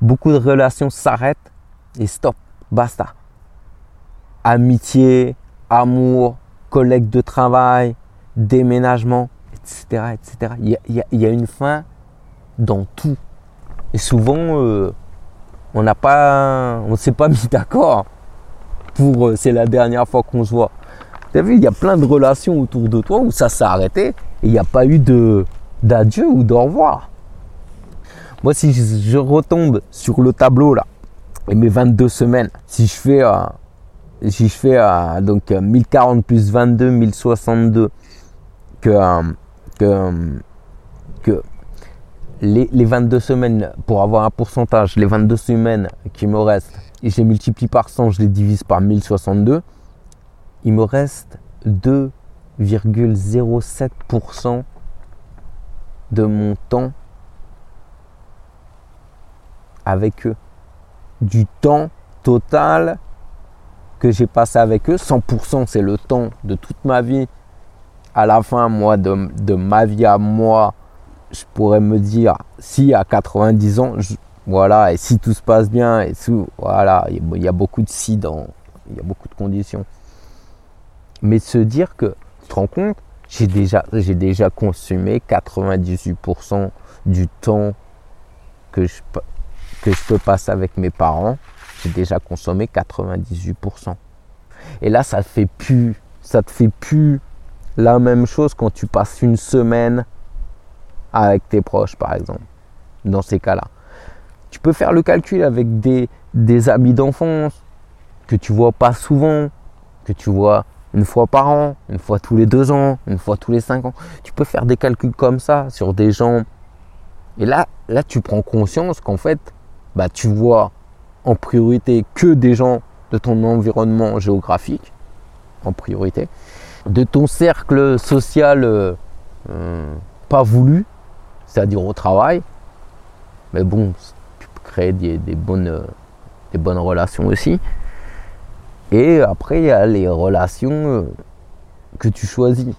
Beaucoup de relations s'arrêtent et stop, basta. Amitié, amour, collègues de travail, déménagement, etc. etc. Il, y il y a une fin dans tout. Et souvent, euh, on n'a pas, on s'est pas mis d'accord pour euh, c'est la dernière fois qu'on se voit. Tu as vu, il y a plein de relations autour de toi où ça s'est arrêté et il n'y a pas eu de d'adieu ou d'au revoir. Moi, si je retombe sur le tableau là, et mes 22 semaines, si je fais, euh, si je fais donc 1040 plus 22, 1062, que, que, que les, 22 semaines, pour avoir un pourcentage, les 22 semaines qui me restent, et je les multiplie par 100, je les divise par 1062, il me reste 2,07% de mon temps avec eux. Du temps total que j'ai passé avec eux. 100% c'est le temps de toute ma vie. À la fin, moi, de, ma vie à moi, je pourrais me dire, si à 90 ans, voilà, et si tout se passe bien, et voilà, il y, a beaucoup de si dans, il y a beaucoup de conditions. Mais se dire que, tu te rends compte, j'ai déjà, j'ai déjà consumé 98% du temps que je, que je peux passer avec mes parents, j'ai déjà consommé 98%. Et là, ça fait plus, ça te fait plus la même chose quand tu passes une semaine avec tes proches, par exemple. Dans ces cas-là, tu peux faire le calcul avec des, des amis d'enfance que tu vois pas souvent, que tu vois une fois par an, une fois tous les deux ans, une fois tous les cinq ans. Tu peux faire des calculs comme ça sur des gens. Et là, là, tu prends conscience qu'en fait, bah, tu vois en priorité que des gens de ton environnement géographique, en priorité, de ton cercle social euh, euh, pas voulu, c'est-à-dire au travail. Mais bon, tu peux créer des, bonnes, des bonnes relations aussi. Et après, il y a les relations euh, que tu choisis.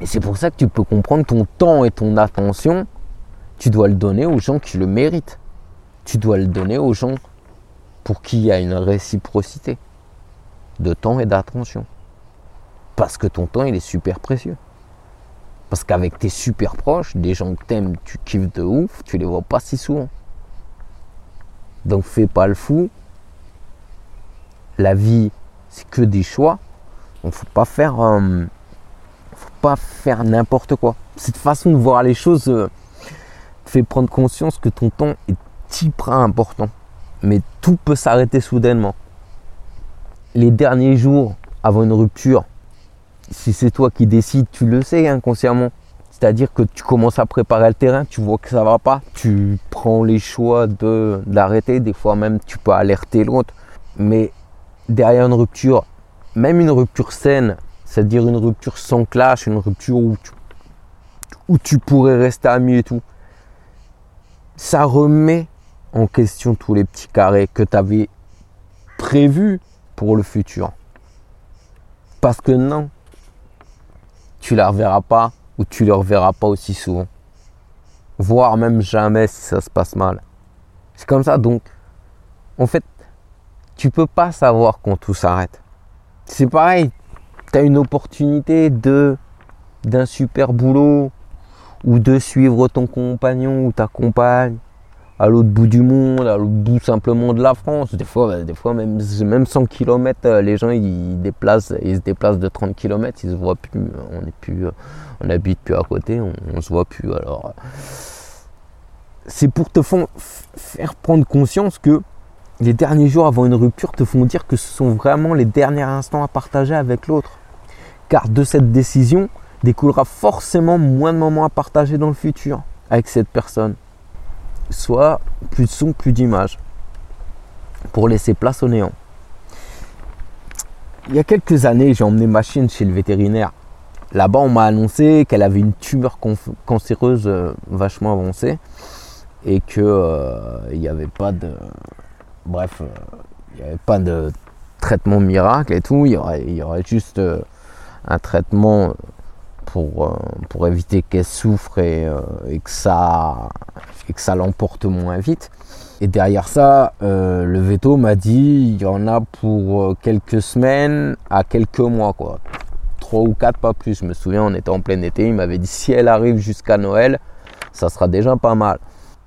Et c'est pour ça que tu peux comprendre ton temps et ton attention, tu dois le donner aux gens qui le méritent tu dois le donner aux gens pour qui il y a une réciprocité de temps et d'attention. Parce que ton temps, il est super précieux. Parce qu'avec tes super proches, des gens que t'aimes, tu kiffes de ouf, tu les vois pas si souvent. Donc fais pas le fou. La vie, c'est que des choix. Donc faut pas faire, euh, faut pas faire n'importe quoi. Cette façon de voir les choses euh, fait prendre conscience que ton temps est important. Mais tout peut s'arrêter soudainement. Les derniers jours avant une rupture, si c'est toi qui décides, tu le sais inconsciemment. C'est-à-dire que tu commences à préparer le terrain, tu vois que ça va pas, tu prends les choix de d'arrêter, des fois même tu peux alerter l'autre. Mais derrière une rupture, même une rupture saine, c'est-à-dire une rupture sans clash, une rupture où tu, où tu pourrais rester ami et tout, ça remet question tous les petits carrés que tu avais prévus pour le futur. Parce que non, tu la reverras pas ou tu les reverras pas aussi souvent. Voire même jamais si ça se passe mal. C'est comme ça donc. En fait, tu peux pas savoir quand tout s'arrête. C'est pareil, tu as une opportunité de d'un super boulot ou de suivre ton compagnon ou ta compagne à l'autre bout du monde, à l'autre bout simplement de la France. Des fois, des fois même, même 100 km, euh, les gens ils, déplacent, ils se déplacent de 30 km, ils se voient plus, on est plus, euh, on habite plus à côté, on, on se voit plus. Alors, c'est pour te faire prendre conscience que les derniers jours avant une rupture te font dire que ce sont vraiment les derniers instants à partager avec l'autre. Car de cette décision découlera forcément moins de moments à partager dans le futur avec cette personne soit plus de son, plus d'image, pour laisser place au néant. Il y a quelques années, j'ai emmené ma chienne chez le vétérinaire. Là-bas, on m'a annoncé qu'elle avait une tumeur cancéreuse euh, vachement avancée et que euh, il n'y avait pas de, bref, euh, n'y avait pas de traitement miracle et tout. Il y aurait, il y aurait juste un traitement pour, pour éviter qu'elle souffre et, et que ça et que ça l'emporte moins vite. Et derrière ça, euh, le veto m'a dit il y en a pour euh, quelques semaines à quelques mois, quoi. Trois ou quatre, pas plus. Je me souviens, on était en plein été. Il m'avait dit si elle arrive jusqu'à Noël, ça sera déjà pas mal.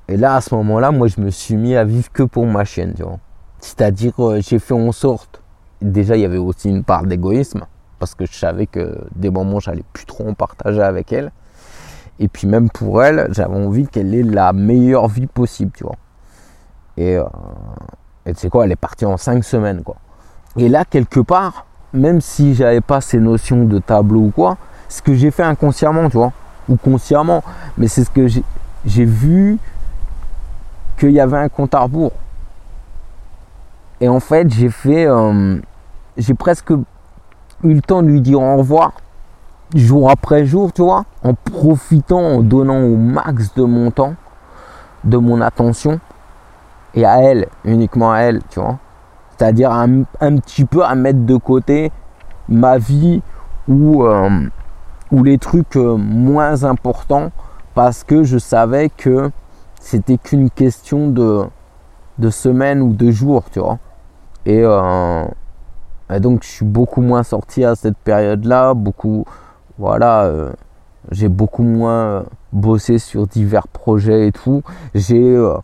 Et là, à ce moment-là, moi, je me suis mis à vivre que pour ma chienne, tu vois. C'est-à-dire, euh, j'ai fait en sorte. Déjà, il y avait aussi une part d'égoïsme parce que je savais que des moments, j'allais plus trop en partager avec elle. Et puis même pour elle, j'avais envie qu'elle ait la meilleure vie possible, tu vois. Et, euh, tu sais quoi, elle est partie en cinq semaines, quoi. Et là, quelque part, même si j'avais pas ces notions de tableau ou quoi, ce que j'ai fait inconsciemment, tu vois, ou consciemment, mais c'est ce que j'ai vu qu'il y avait un compte à rebours. Et en fait, j'ai fait, euh, j'ai presque eu le temps de lui dire au revoir jour après jour, tu vois, en profitant, en donnant au max de mon temps, de mon attention, et à elle, uniquement à elle, tu vois. C'est-à-dire un, petit peu à mettre de côté ma vie ou, euh, les trucs euh, moins importants parce que je savais que c'était qu'une question de, de semaines ou de jours, tu vois. Et, euh, et, donc je suis beaucoup moins sorti à cette période-là, beaucoup, voilà, euh, j'ai beaucoup moins bossé sur divers projets et tout. J'ai euh,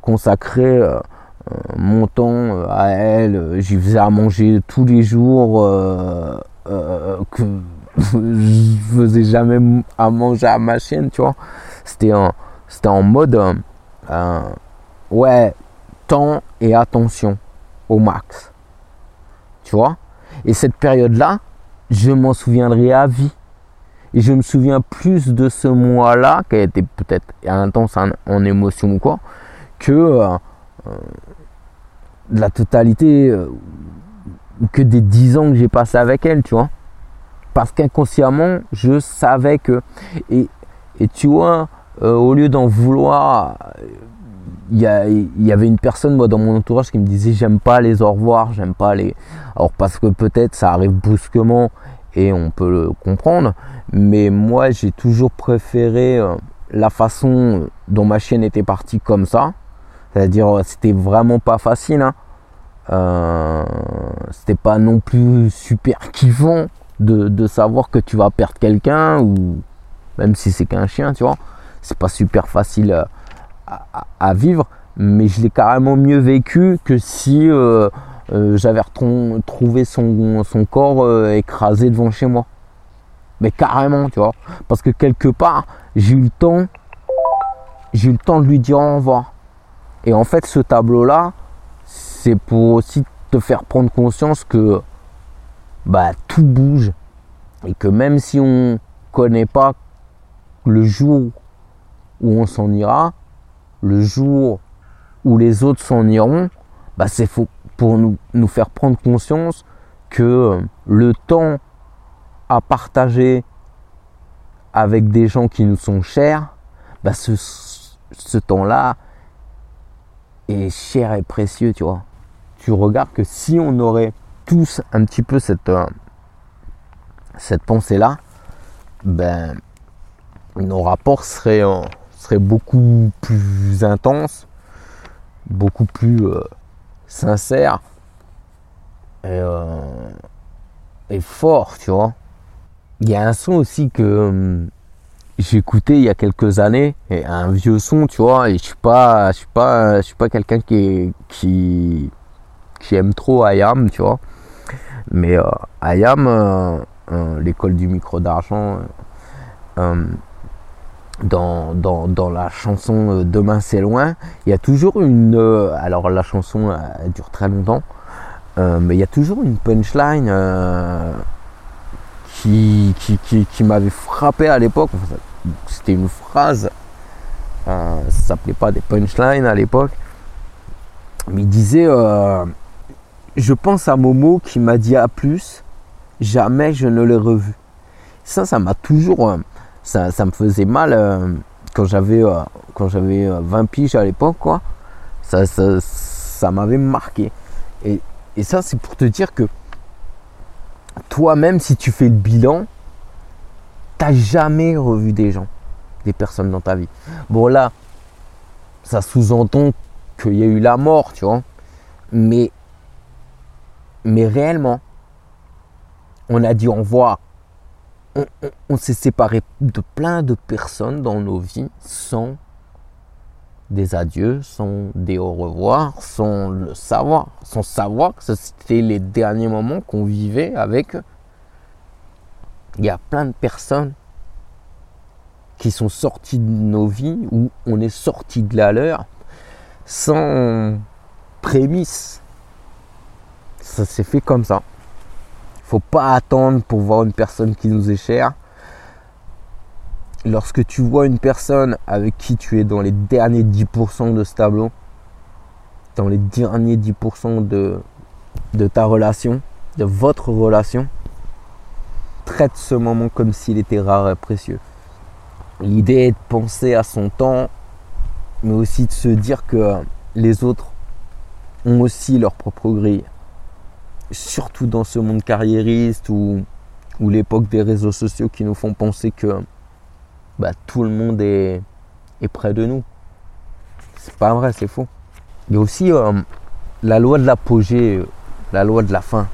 consacré euh, mon temps à elle, j'y faisais à manger tous les jours que je faisais jamais à manger à ma chienne, tu vois. C'était en, c'était en mode, ouais, temps et attention au max. Tu vois? Et cette période-là, je m'en souviendrai à vie. Et je me souviens plus de ce mois-là, qui a été peut-être intense en, émotion ou quoi, que euh, euh, la totalité, euh, que des dix ans que j'ai passé avec elle, tu vois. Parce qu'inconsciemment, je savais que. Et, et tu vois, au lieu d'en vouloir, il y, avait une personne moi dans mon entourage qui me disait j'aime pas les au revoir, j'aime pas les. Alors parce que peut-être ça arrive brusquement et on peut le comprendre. Mais moi, j'ai toujours préféré euh, la façon dont ma chienne était partie comme ça. C'est-à-dire, euh, c'était vraiment pas facile. Hein. Euh, c'était pas non plus super kiffant de, savoir que tu vas perdre quelqu'un ou même si c'est qu'un chien, tu vois. C'est pas super facile à, vivre, mais je l'ai carrément mieux vécu que si euh, j'avais trouvé son, son corps euh, écrasé devant chez moi. Mais carrément, tu vois. Parce que quelque part, j'ai eu le temps, j'ai eu le temps de lui dire au revoir. Et en fait, ce tableau-là, c'est pour aussi te faire prendre conscience que bah, tout bouge. Et que même si on connaît pas le jour où on s'en ira, le jour où les autres s'en iront, bah, c'est pour nous, faire prendre conscience que euh, le temps à partager avec des gens qui nous sont chers, bah ce, ce temps-là est cher et précieux, tu vois. Tu regardes que si on aurait tous un petit peu cette, euh, cette pensée-là, ben, nos rapports seraient, euh, seraient beaucoup plus intenses, beaucoup plus sincère euh, et, fort, tu vois. Il y a un son aussi que hum, j'ai écouté il y a quelques années, et un vieux son, tu vois, et je suis pas, je suis pas, je suis pas quelqu'un qui, qui, qui aime trop Ayam, tu vois. Mais euh, Ayam, euh, l'école du micro d'argent, hum, dans, dans, la chanson euh, Demain c'est loin, il y a toujours une... Euh, alors la chanson elle dure très longtemps, euh, mais il y a toujours une punchline qui, qui, m'avait frappé à l'époque. C'était une phrase, ça s'appelait pas des punchlines à l'époque, mais il disait Je pense à Momo qui m'a dit à plus, jamais je ne l'ai revu. Ça, ça m'a toujours ça, me faisait mal euh, quand j'avais euh, quand j'avais 20 euh, piges à l'époque quoi. Ça, ça, m'avait marqué. Et, et ça c'est pour te dire que toi-même si tu fais le bilan t'as jamais revu des gens des personnes dans ta vie. Bon là ça sous-entend qu'il y a eu la mort tu vois. Mais mais réellement on a dit au revoir on, s'est séparé de plein de personnes dans nos vies sans des adieux, sans des au revoir, sans le savoir, sans savoir que c'était les derniers moments qu'on vivait avec. Il y a plein de personnes qui sont sorties de nos vies ou on est sorti de la leur sans prémisse. Ça s'est fait comme ça faut pas attendre pour voir une personne qui nous est chère. Lorsque tu vois une personne avec qui tu es dans les derniers 10% de ce tableau, dans les derniers 10% de, de ta relation, de votre relation, traite ce moment comme s'il était rare et précieux. L'idée est de penser à son temps, mais aussi de se dire que les autres ont aussi leur propre grille. Surtout dans ce monde carriériste ou, l'époque des réseaux sociaux qui nous font penser que bah, tout le monde est, près de nous. C'est pas vrai, c'est faux. Il y a aussi euh, la loi de l'apogée, euh, la loi de la fin.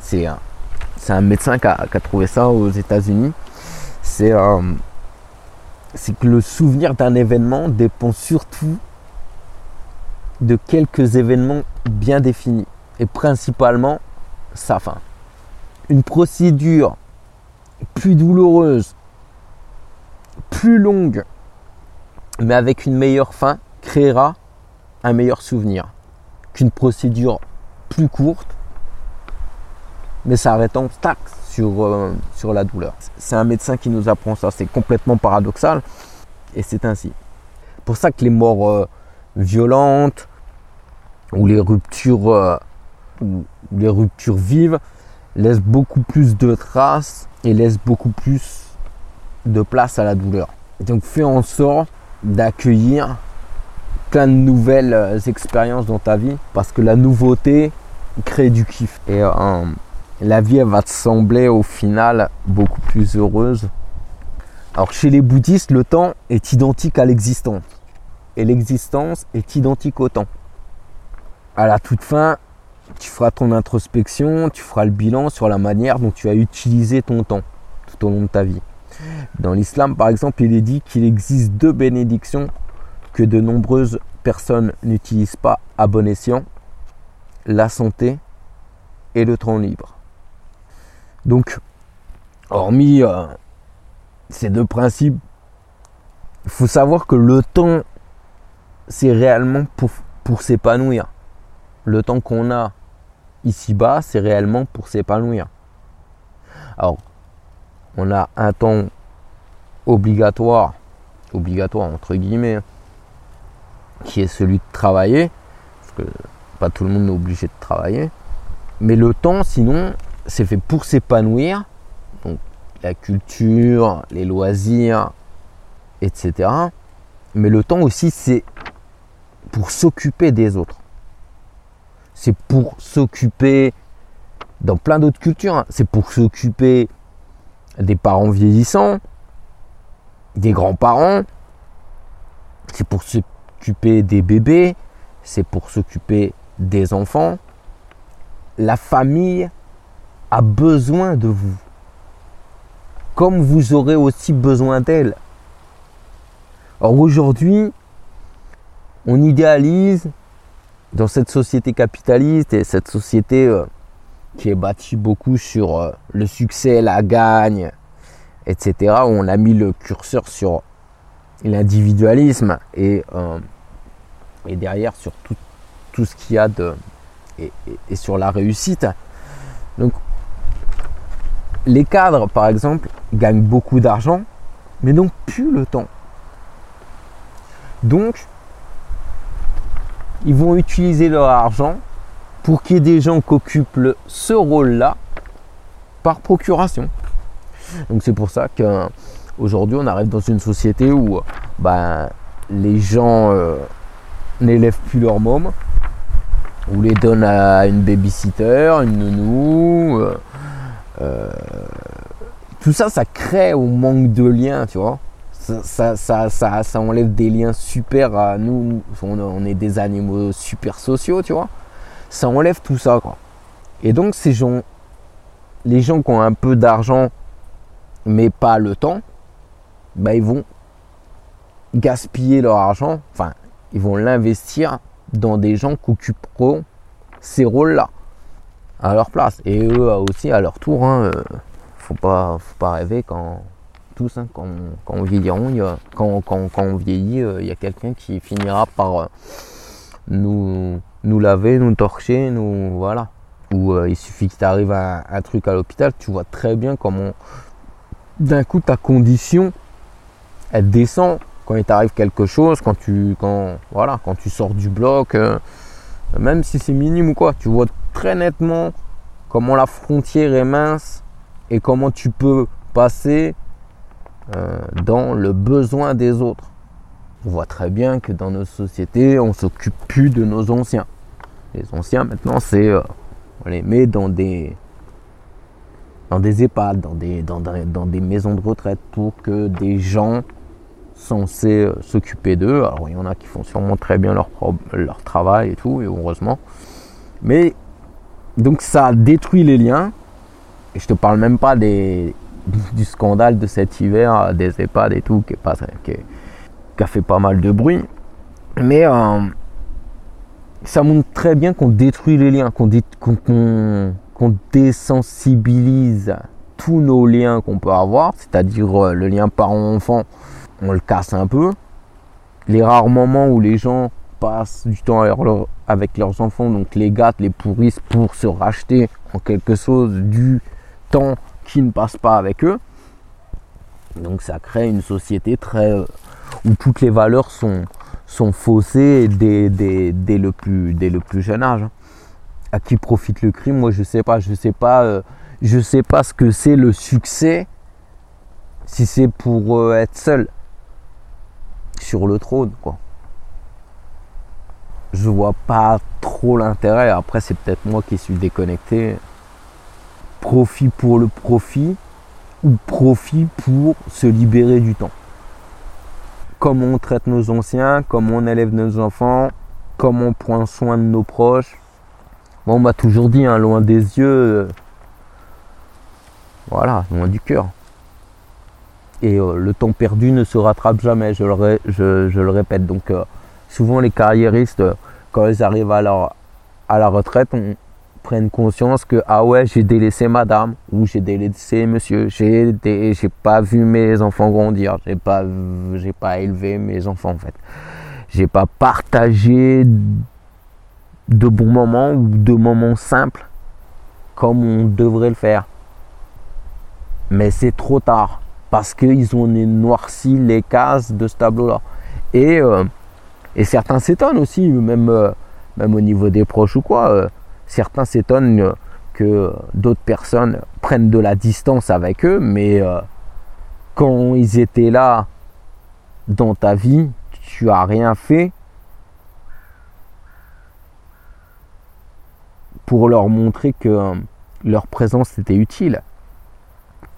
C'est un, médecin qui a, trouvé ça aux États-Unis. C'est euh, que le souvenir d'un événement dépend surtout de quelques événements bien définis et principalement sa fin. Une procédure plus douloureuse, plus longue, mais avec une meilleure fin, créera un meilleur souvenir qu'une procédure plus courte, mais s'arrêtant tac sur, euh, sur la douleur. C'est un médecin qui nous apprend ça, c'est complètement paradoxal, et c'est ainsi. Pour ça que les morts euh, violentes ou les ruptures euh, les ruptures vives laissent beaucoup plus de traces et laissent beaucoup plus de place à la douleur. donc fais en sorte d'accueillir plein de nouvelles euh, expériences dans ta vie parce que la nouveauté crée du kiff. Et euh, la vie, elle va te sembler au final beaucoup plus heureuse. Alors chez les bouddhistes, le temps est identique à l'existence. Et l'existence est identique au temps. À la toute fin, tu feras ton introspection, tu feras le bilan sur la manière dont tu as utilisé ton temps tout au long de ta vie. Dans l'islam, par exemple, il est dit qu'il existe deux bénédictions que de nombreuses personnes n'utilisent pas à bon escient, la santé et le temps libre. Donc, hormis euh, ces deux principes, il faut savoir que le temps, c'est réellement pour, pour s'épanouir. Le temps qu'on a ici-bas, c'est réellement pour s'épanouir. Alors, on a un temps obligatoire, obligatoire entre guillemets, qui est celui de travailler, parce que pas tout le monde est obligé de travailler. Mais le temps, sinon, c'est fait pour s'épanouir. Donc la culture, les loisirs, etc. Mais le temps aussi, c'est pour s'occuper des autres. C'est pour s'occuper dans plein d'autres cultures. Hein. C'est pour s'occuper des parents vieillissants, des grands-parents. C'est pour s'occuper des bébés, c'est pour s'occuper des enfants. La famille a besoin de vous. Comme vous aurez aussi besoin d'elle. Or aujourd'hui, on idéalise dans cette société capitaliste et cette société euh, qui est bâtie beaucoup sur euh, le succès, la gagne, etc., où on a mis le curseur sur l'individualisme et, euh, et derrière sur tout, tout ce qu'il y a de. Et, et, sur la réussite. Donc, les cadres, par exemple, gagnent beaucoup d'argent, mais n'ont plus le temps. Donc, ils vont utiliser leur argent pour qu'il y ait des gens qui occupent ce rôle-là par procuration. Donc c'est pour ça qu'aujourd'hui on arrive dans une société où ben, les gens euh, n'élèvent plus leurs mômes, ou les donnent à une babysitter, une nounou. Euh, euh, tout ça, ça crée au manque de liens, tu vois ça, enlève des liens super à nous. On, est des animaux super sociaux, tu vois. Ça enlève tout ça, quoi. Et donc, ces gens, les gens qui ont un peu d'argent, mais pas le temps, bah, ils vont gaspiller leur argent. Enfin, ils vont l'investir dans des gens qui occuperont ces rôles-là à leur place. Et eux aussi, à leur tour, hein, euh, faut pas, faut pas rêver quand tous, hein, quand, on vieillira, il y a, quand, on vieillit, euh, il y a quelqu'un qui finira par euh, nous, nous laver, nous torcher, nous voilà. Ou euh, il suffit que tu arrives à un, truc à l'hôpital, tu vois très bien comment d'un coup ta condition elle descend quand il t'arrive quelque chose, quand tu quand voilà, quand tu sors du bloc, même si c'est minime ou quoi, tu vois très nettement comment la frontière est mince et comment tu peux passer euh, dans le besoin des autres. On voit très bien que dans nos sociétés, on s'occupe plus de nos anciens. Les anciens, maintenant, c'est euh, on les met dans des dans des EHPAD, dans des, dans, dans des maisons de retraite pour que des gens censés euh, s'occuper d'eux. Alors il y en a qui font sûrement très bien leur, leur travail et tout, et heureusement. Mais donc ça détruit les liens. Et je te parle même pas des, du scandale de cet hiver, des EHPAD et tout, qui, pas, qui, a fait pas mal de bruit. Mais euh, ça montre très bien qu'on détruit les liens, qu'on qu'on désensibilise tous nos liens qu'on peut avoir, c'est-à-dire euh, le lien parent-enfant, on le casse un peu. Les rares moments où les gens passent du temps avec leurs enfants, donc les gâtent, les pourrissent pour se racheter en quelque chose du temps qui ne passe pas avec eux. Donc ça crée une société très où toutes les valeurs sont, sont faussées dès, le plus, dès le plus jeune âge. À qui profite le crime? Moi je sais pas, je sais pas, euh, je sais pas ce que c'est le succès si c'est pour euh, être seul sur le trône quoi. Je vois pas trop l'intérêt. Après c'est peut-être moi qui suis déconnecté profit pour le profit ou profit pour se libérer du temps. Comment on traite nos anciens, comment on élève nos enfants, comment on prend soin de nos proches. on m'a toujours dit, hein, loin des yeux, euh, voilà, loin du cœur. Et euh, le temps perdu ne se rattrape jamais, je le, répète. Donc euh, souvent les carriéristes, quand ils arrivent à, la retraite, prennent conscience que ah ouais j'ai délaissé madame ou j'ai délaissé monsieur j'ai j'ai pas vu mes enfants grandir j'ai pas j'ai pas élevé mes enfants en fait. J'ai pas partagé de bons moments ou de moments simples comme on devrait le faire. Mais c'est trop tard parce qu'ils ont noirci les cases de ce tableau là et euh, et certains s'étonnent aussi même euh, même au niveau des proches ou quoi euh, certains s'étonnent que d'autres personnes prennent de la distance avec eux, mais euh, quand ils étaient là dans ta vie, tu as rien fait pour leur montrer que euh, leur présence était utile.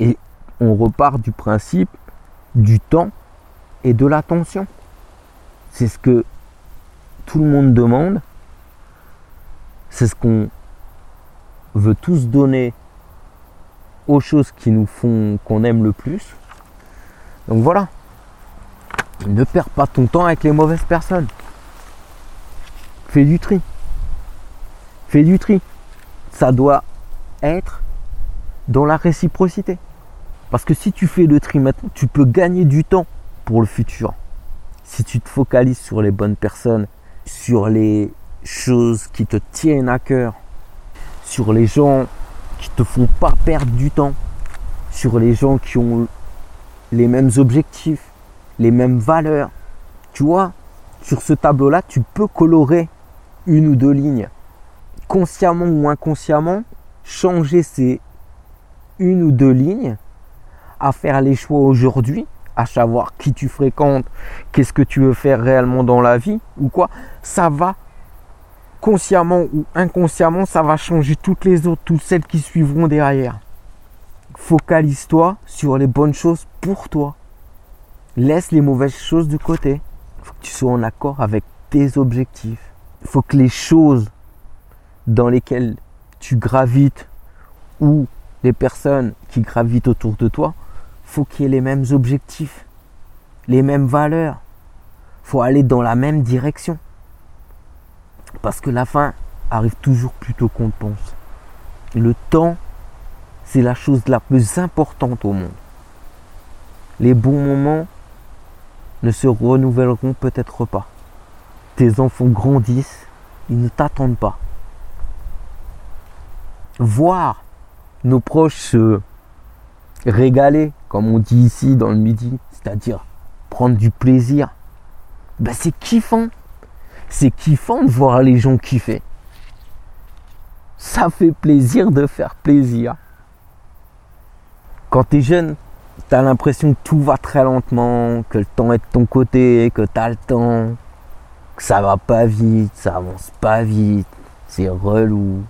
Et on repart du principe du temps et de l'attention. C'est ce que tout le monde demande c'est ce qu'on veut tous donner aux choses qui nous font qu'on aime le plus. Donc voilà. Ne perds pas ton temps avec les mauvaises personnes. Fais du tri. Fais du tri. Ça doit être dans la réciprocité. Parce que si tu fais le tri maintenant, tu peux gagner du temps pour le futur. Si tu te focalises sur les bonnes personnes, sur les choses qui te tiennent à cœur, sur les gens qui te font pas perdre du temps, sur les gens qui ont les mêmes objectifs, les mêmes valeurs. Tu vois, sur ce tableau-là, tu peux colorer une ou deux lignes. Consciemment ou inconsciemment, changer ces une ou deux lignes à faire les choix aujourd'hui, à savoir qui tu fréquentes, qu'est-ce que tu veux faire réellement dans la vie ou quoi, ça va consciemment ou inconsciemment, ça va changer toutes les autres, toutes celles qui suivront derrière. Focalise-toi sur les bonnes choses pour toi. Laisse les mauvaises choses de côté. Il faut que tu sois en accord avec tes objectifs. Il faut que les choses dans lesquelles tu gravites ou les personnes qui gravitent autour de toi, faut qu'il y ait les mêmes objectifs, les mêmes valeurs. faut aller dans la même direction. Parce que la fin arrive toujours plus tôt qu'on pense. Le temps, c'est la chose la plus importante au monde. Les bons moments ne se renouvelleront peut-être pas. Tes enfants grandissent, ils ne t'attendent pas. Voir nos proches se régaler, comme on dit ici dans le midi, c'est-à-dire prendre du plaisir, ben c'est kiffant c'est kiffant de voir les gens kiffer. Ça fait plaisir de faire plaisir. Quand tu es jeune, tu as l'impression que tout va très lentement, que le temps est de ton côté, que tu as le temps, que ça va pas vite, ça avance pas vite, c'est relou.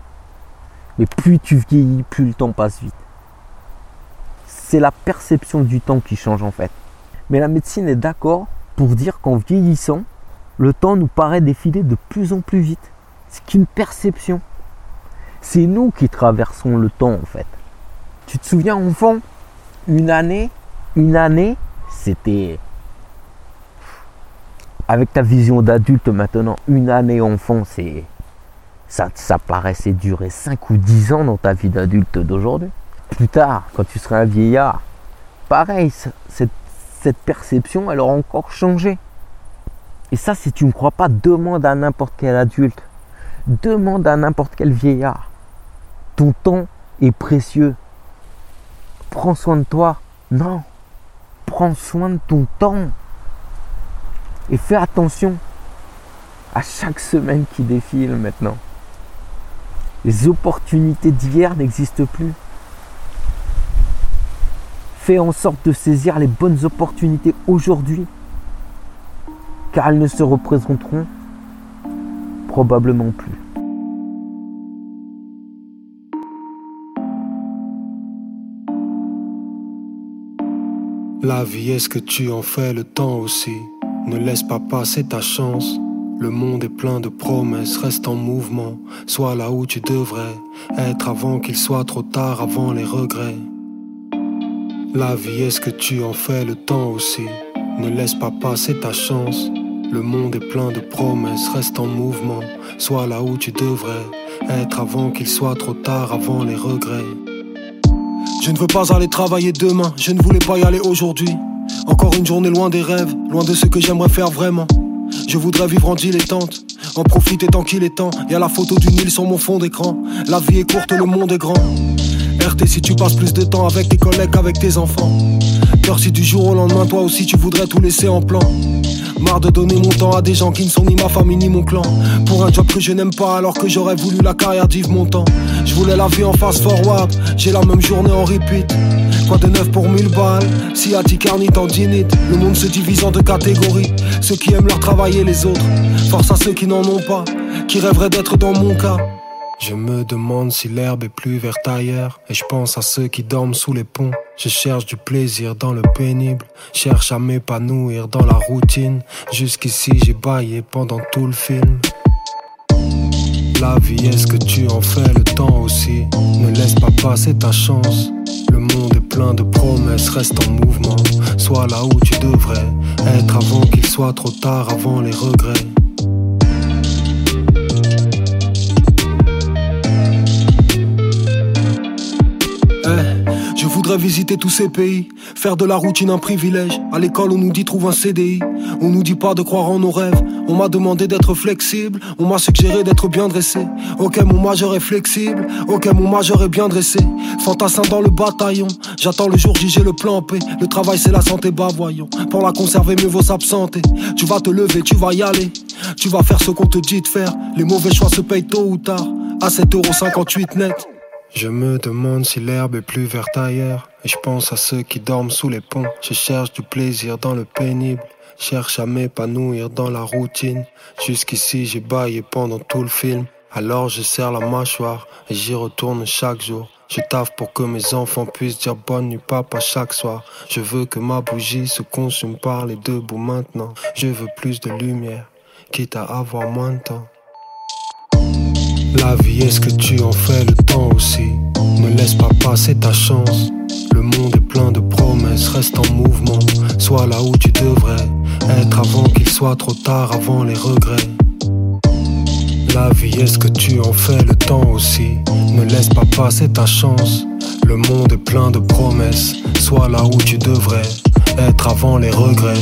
Mais plus tu vieillis, plus le temps passe vite. C'est la perception du temps qui change en fait. Mais la médecine est d'accord pour dire qu'en vieillissant, le temps nous paraît défiler de plus en plus vite. C'est qu'une perception. C'est nous qui traversons le temps en fait. Tu te souviens enfant, une année, une année, c'était avec ta vision d'adulte maintenant, une année enfant, c'est ça, ça paraissait durer 5 ou 10 ans dans ta vie d'adulte d'aujourd'hui. Plus tard, quand tu seras un vieillard, pareil, cette, cette perception, elle aura encore changé. Et ça, si tu ne crois pas, demande à n'importe quel adulte. Demande à n'importe quel vieillard. Ton temps est précieux. Prends soin de toi. Non. Prends soin de ton temps. Et fais attention à chaque semaine qui défile maintenant. Les opportunités d'hier n'existent plus. Fais en sorte de saisir les bonnes opportunités aujourd'hui, car elles ne se représenteront probablement plus. La vie est ce que tu en fais, le temps aussi? Ne laisse pas passer ta chance. Le monde est plein de promesses, reste en mouvement, sois là où tu devrais être avant qu'il soit trop tard, avant les regrets. La vie est ce que tu en fais, le temps aussi? Ne laisse pas passer ta chance. Le monde est plein de promesses, reste en mouvement, sois là où tu devrais être avant qu'il soit trop tard, avant les regrets. Je ne veux pas aller travailler demain, je ne voulais pas y aller aujourd'hui. Encore une journée loin des rêves, loin de ce que j'aimerais faire vraiment. Je voudrais vivre en dilettante, en profiter tant qu'il est temps. Y a la photo du Nil sur mon fond d'écran. La vie est courte, le monde est grand. RT si tu passes plus de temps avec tes collègues qu'avec tes enfants. Si du jour au lendemain, toi aussi tu voudrais tout laisser en plan. Marre de donner mon temps à des gens qui ne sont ni ma famille ni mon clan. Pour un job que je n'aime pas alors que j'aurais voulu la carrière d'Yves Montand. Je voulais la vie en fast forward, j'ai la même journée en repeat. Quoi de neuf pour mille balles, si à en tendinite. Le monde se divise en deux catégories, ceux qui aiment leur travail et les autres. Force à ceux qui n'en ont pas, qui rêveraient d'être dans mon cas. Je me demande si l'herbe est plus verte ailleurs. Et je pense à ceux qui dorment sous les ponts. Je cherche du plaisir dans le pénible. Cherche à m'épanouir dans la routine. Jusqu'ici, j'ai baillé pendant tout le film. La vie est ce que tu en fais, le temps aussi? Ne laisse pas passer ta chance. Le monde est plein de promesses, reste en mouvement. Sois là où tu devrais être avant qu'il soit trop tard, avant les regrets. Visiter tous ces pays, faire de la routine un privilège. À l'école, on nous dit trouve un CDI, on nous dit pas de croire en nos rêves. On m'a demandé d'être flexible, on m'a suggéré d'être bien dressé. Ok, mon majeur est flexible, ok, mon majeur est bien dressé. Fantassin dans le bataillon, j'attends le jour J, j'ai le plan P. Le travail, c'est la santé, bah voyons. Pour la conserver, mieux vaut s'absenter. Tu vas te lever, tu vas y aller. Tu vas faire ce qu'on te dit de faire. Les mauvais choix se payent tôt ou tard. À 7,58€ net. Je me demande si l'herbe est plus verte ailleurs. Et je pense à ceux qui dorment sous les ponts. Je cherche du plaisir dans le pénible. Cherche à m'épanouir dans la routine. Jusqu'ici, j'ai baillé pendant tout le film. Alors je serre la mâchoire et j'y retourne chaque jour. Je taffe pour que mes enfants puissent dire bonne nuit papa chaque soir. Je veux que ma bougie se consume par les deux bouts maintenant. Je veux plus de lumière, quitte à avoir moins de temps. La vie est ce que tu en fais, le temps aussi? Ne laisse pas passer ta chance. Le monde est plein de promesses, reste en mouvement. Sois là où tu devrais être avant qu'il soit trop tard, avant les regrets. La vie est ce que tu en fais, le temps aussi? Ne laisse pas passer ta chance. Le monde est plein de promesses. Sois là où tu devrais être avant les regrets.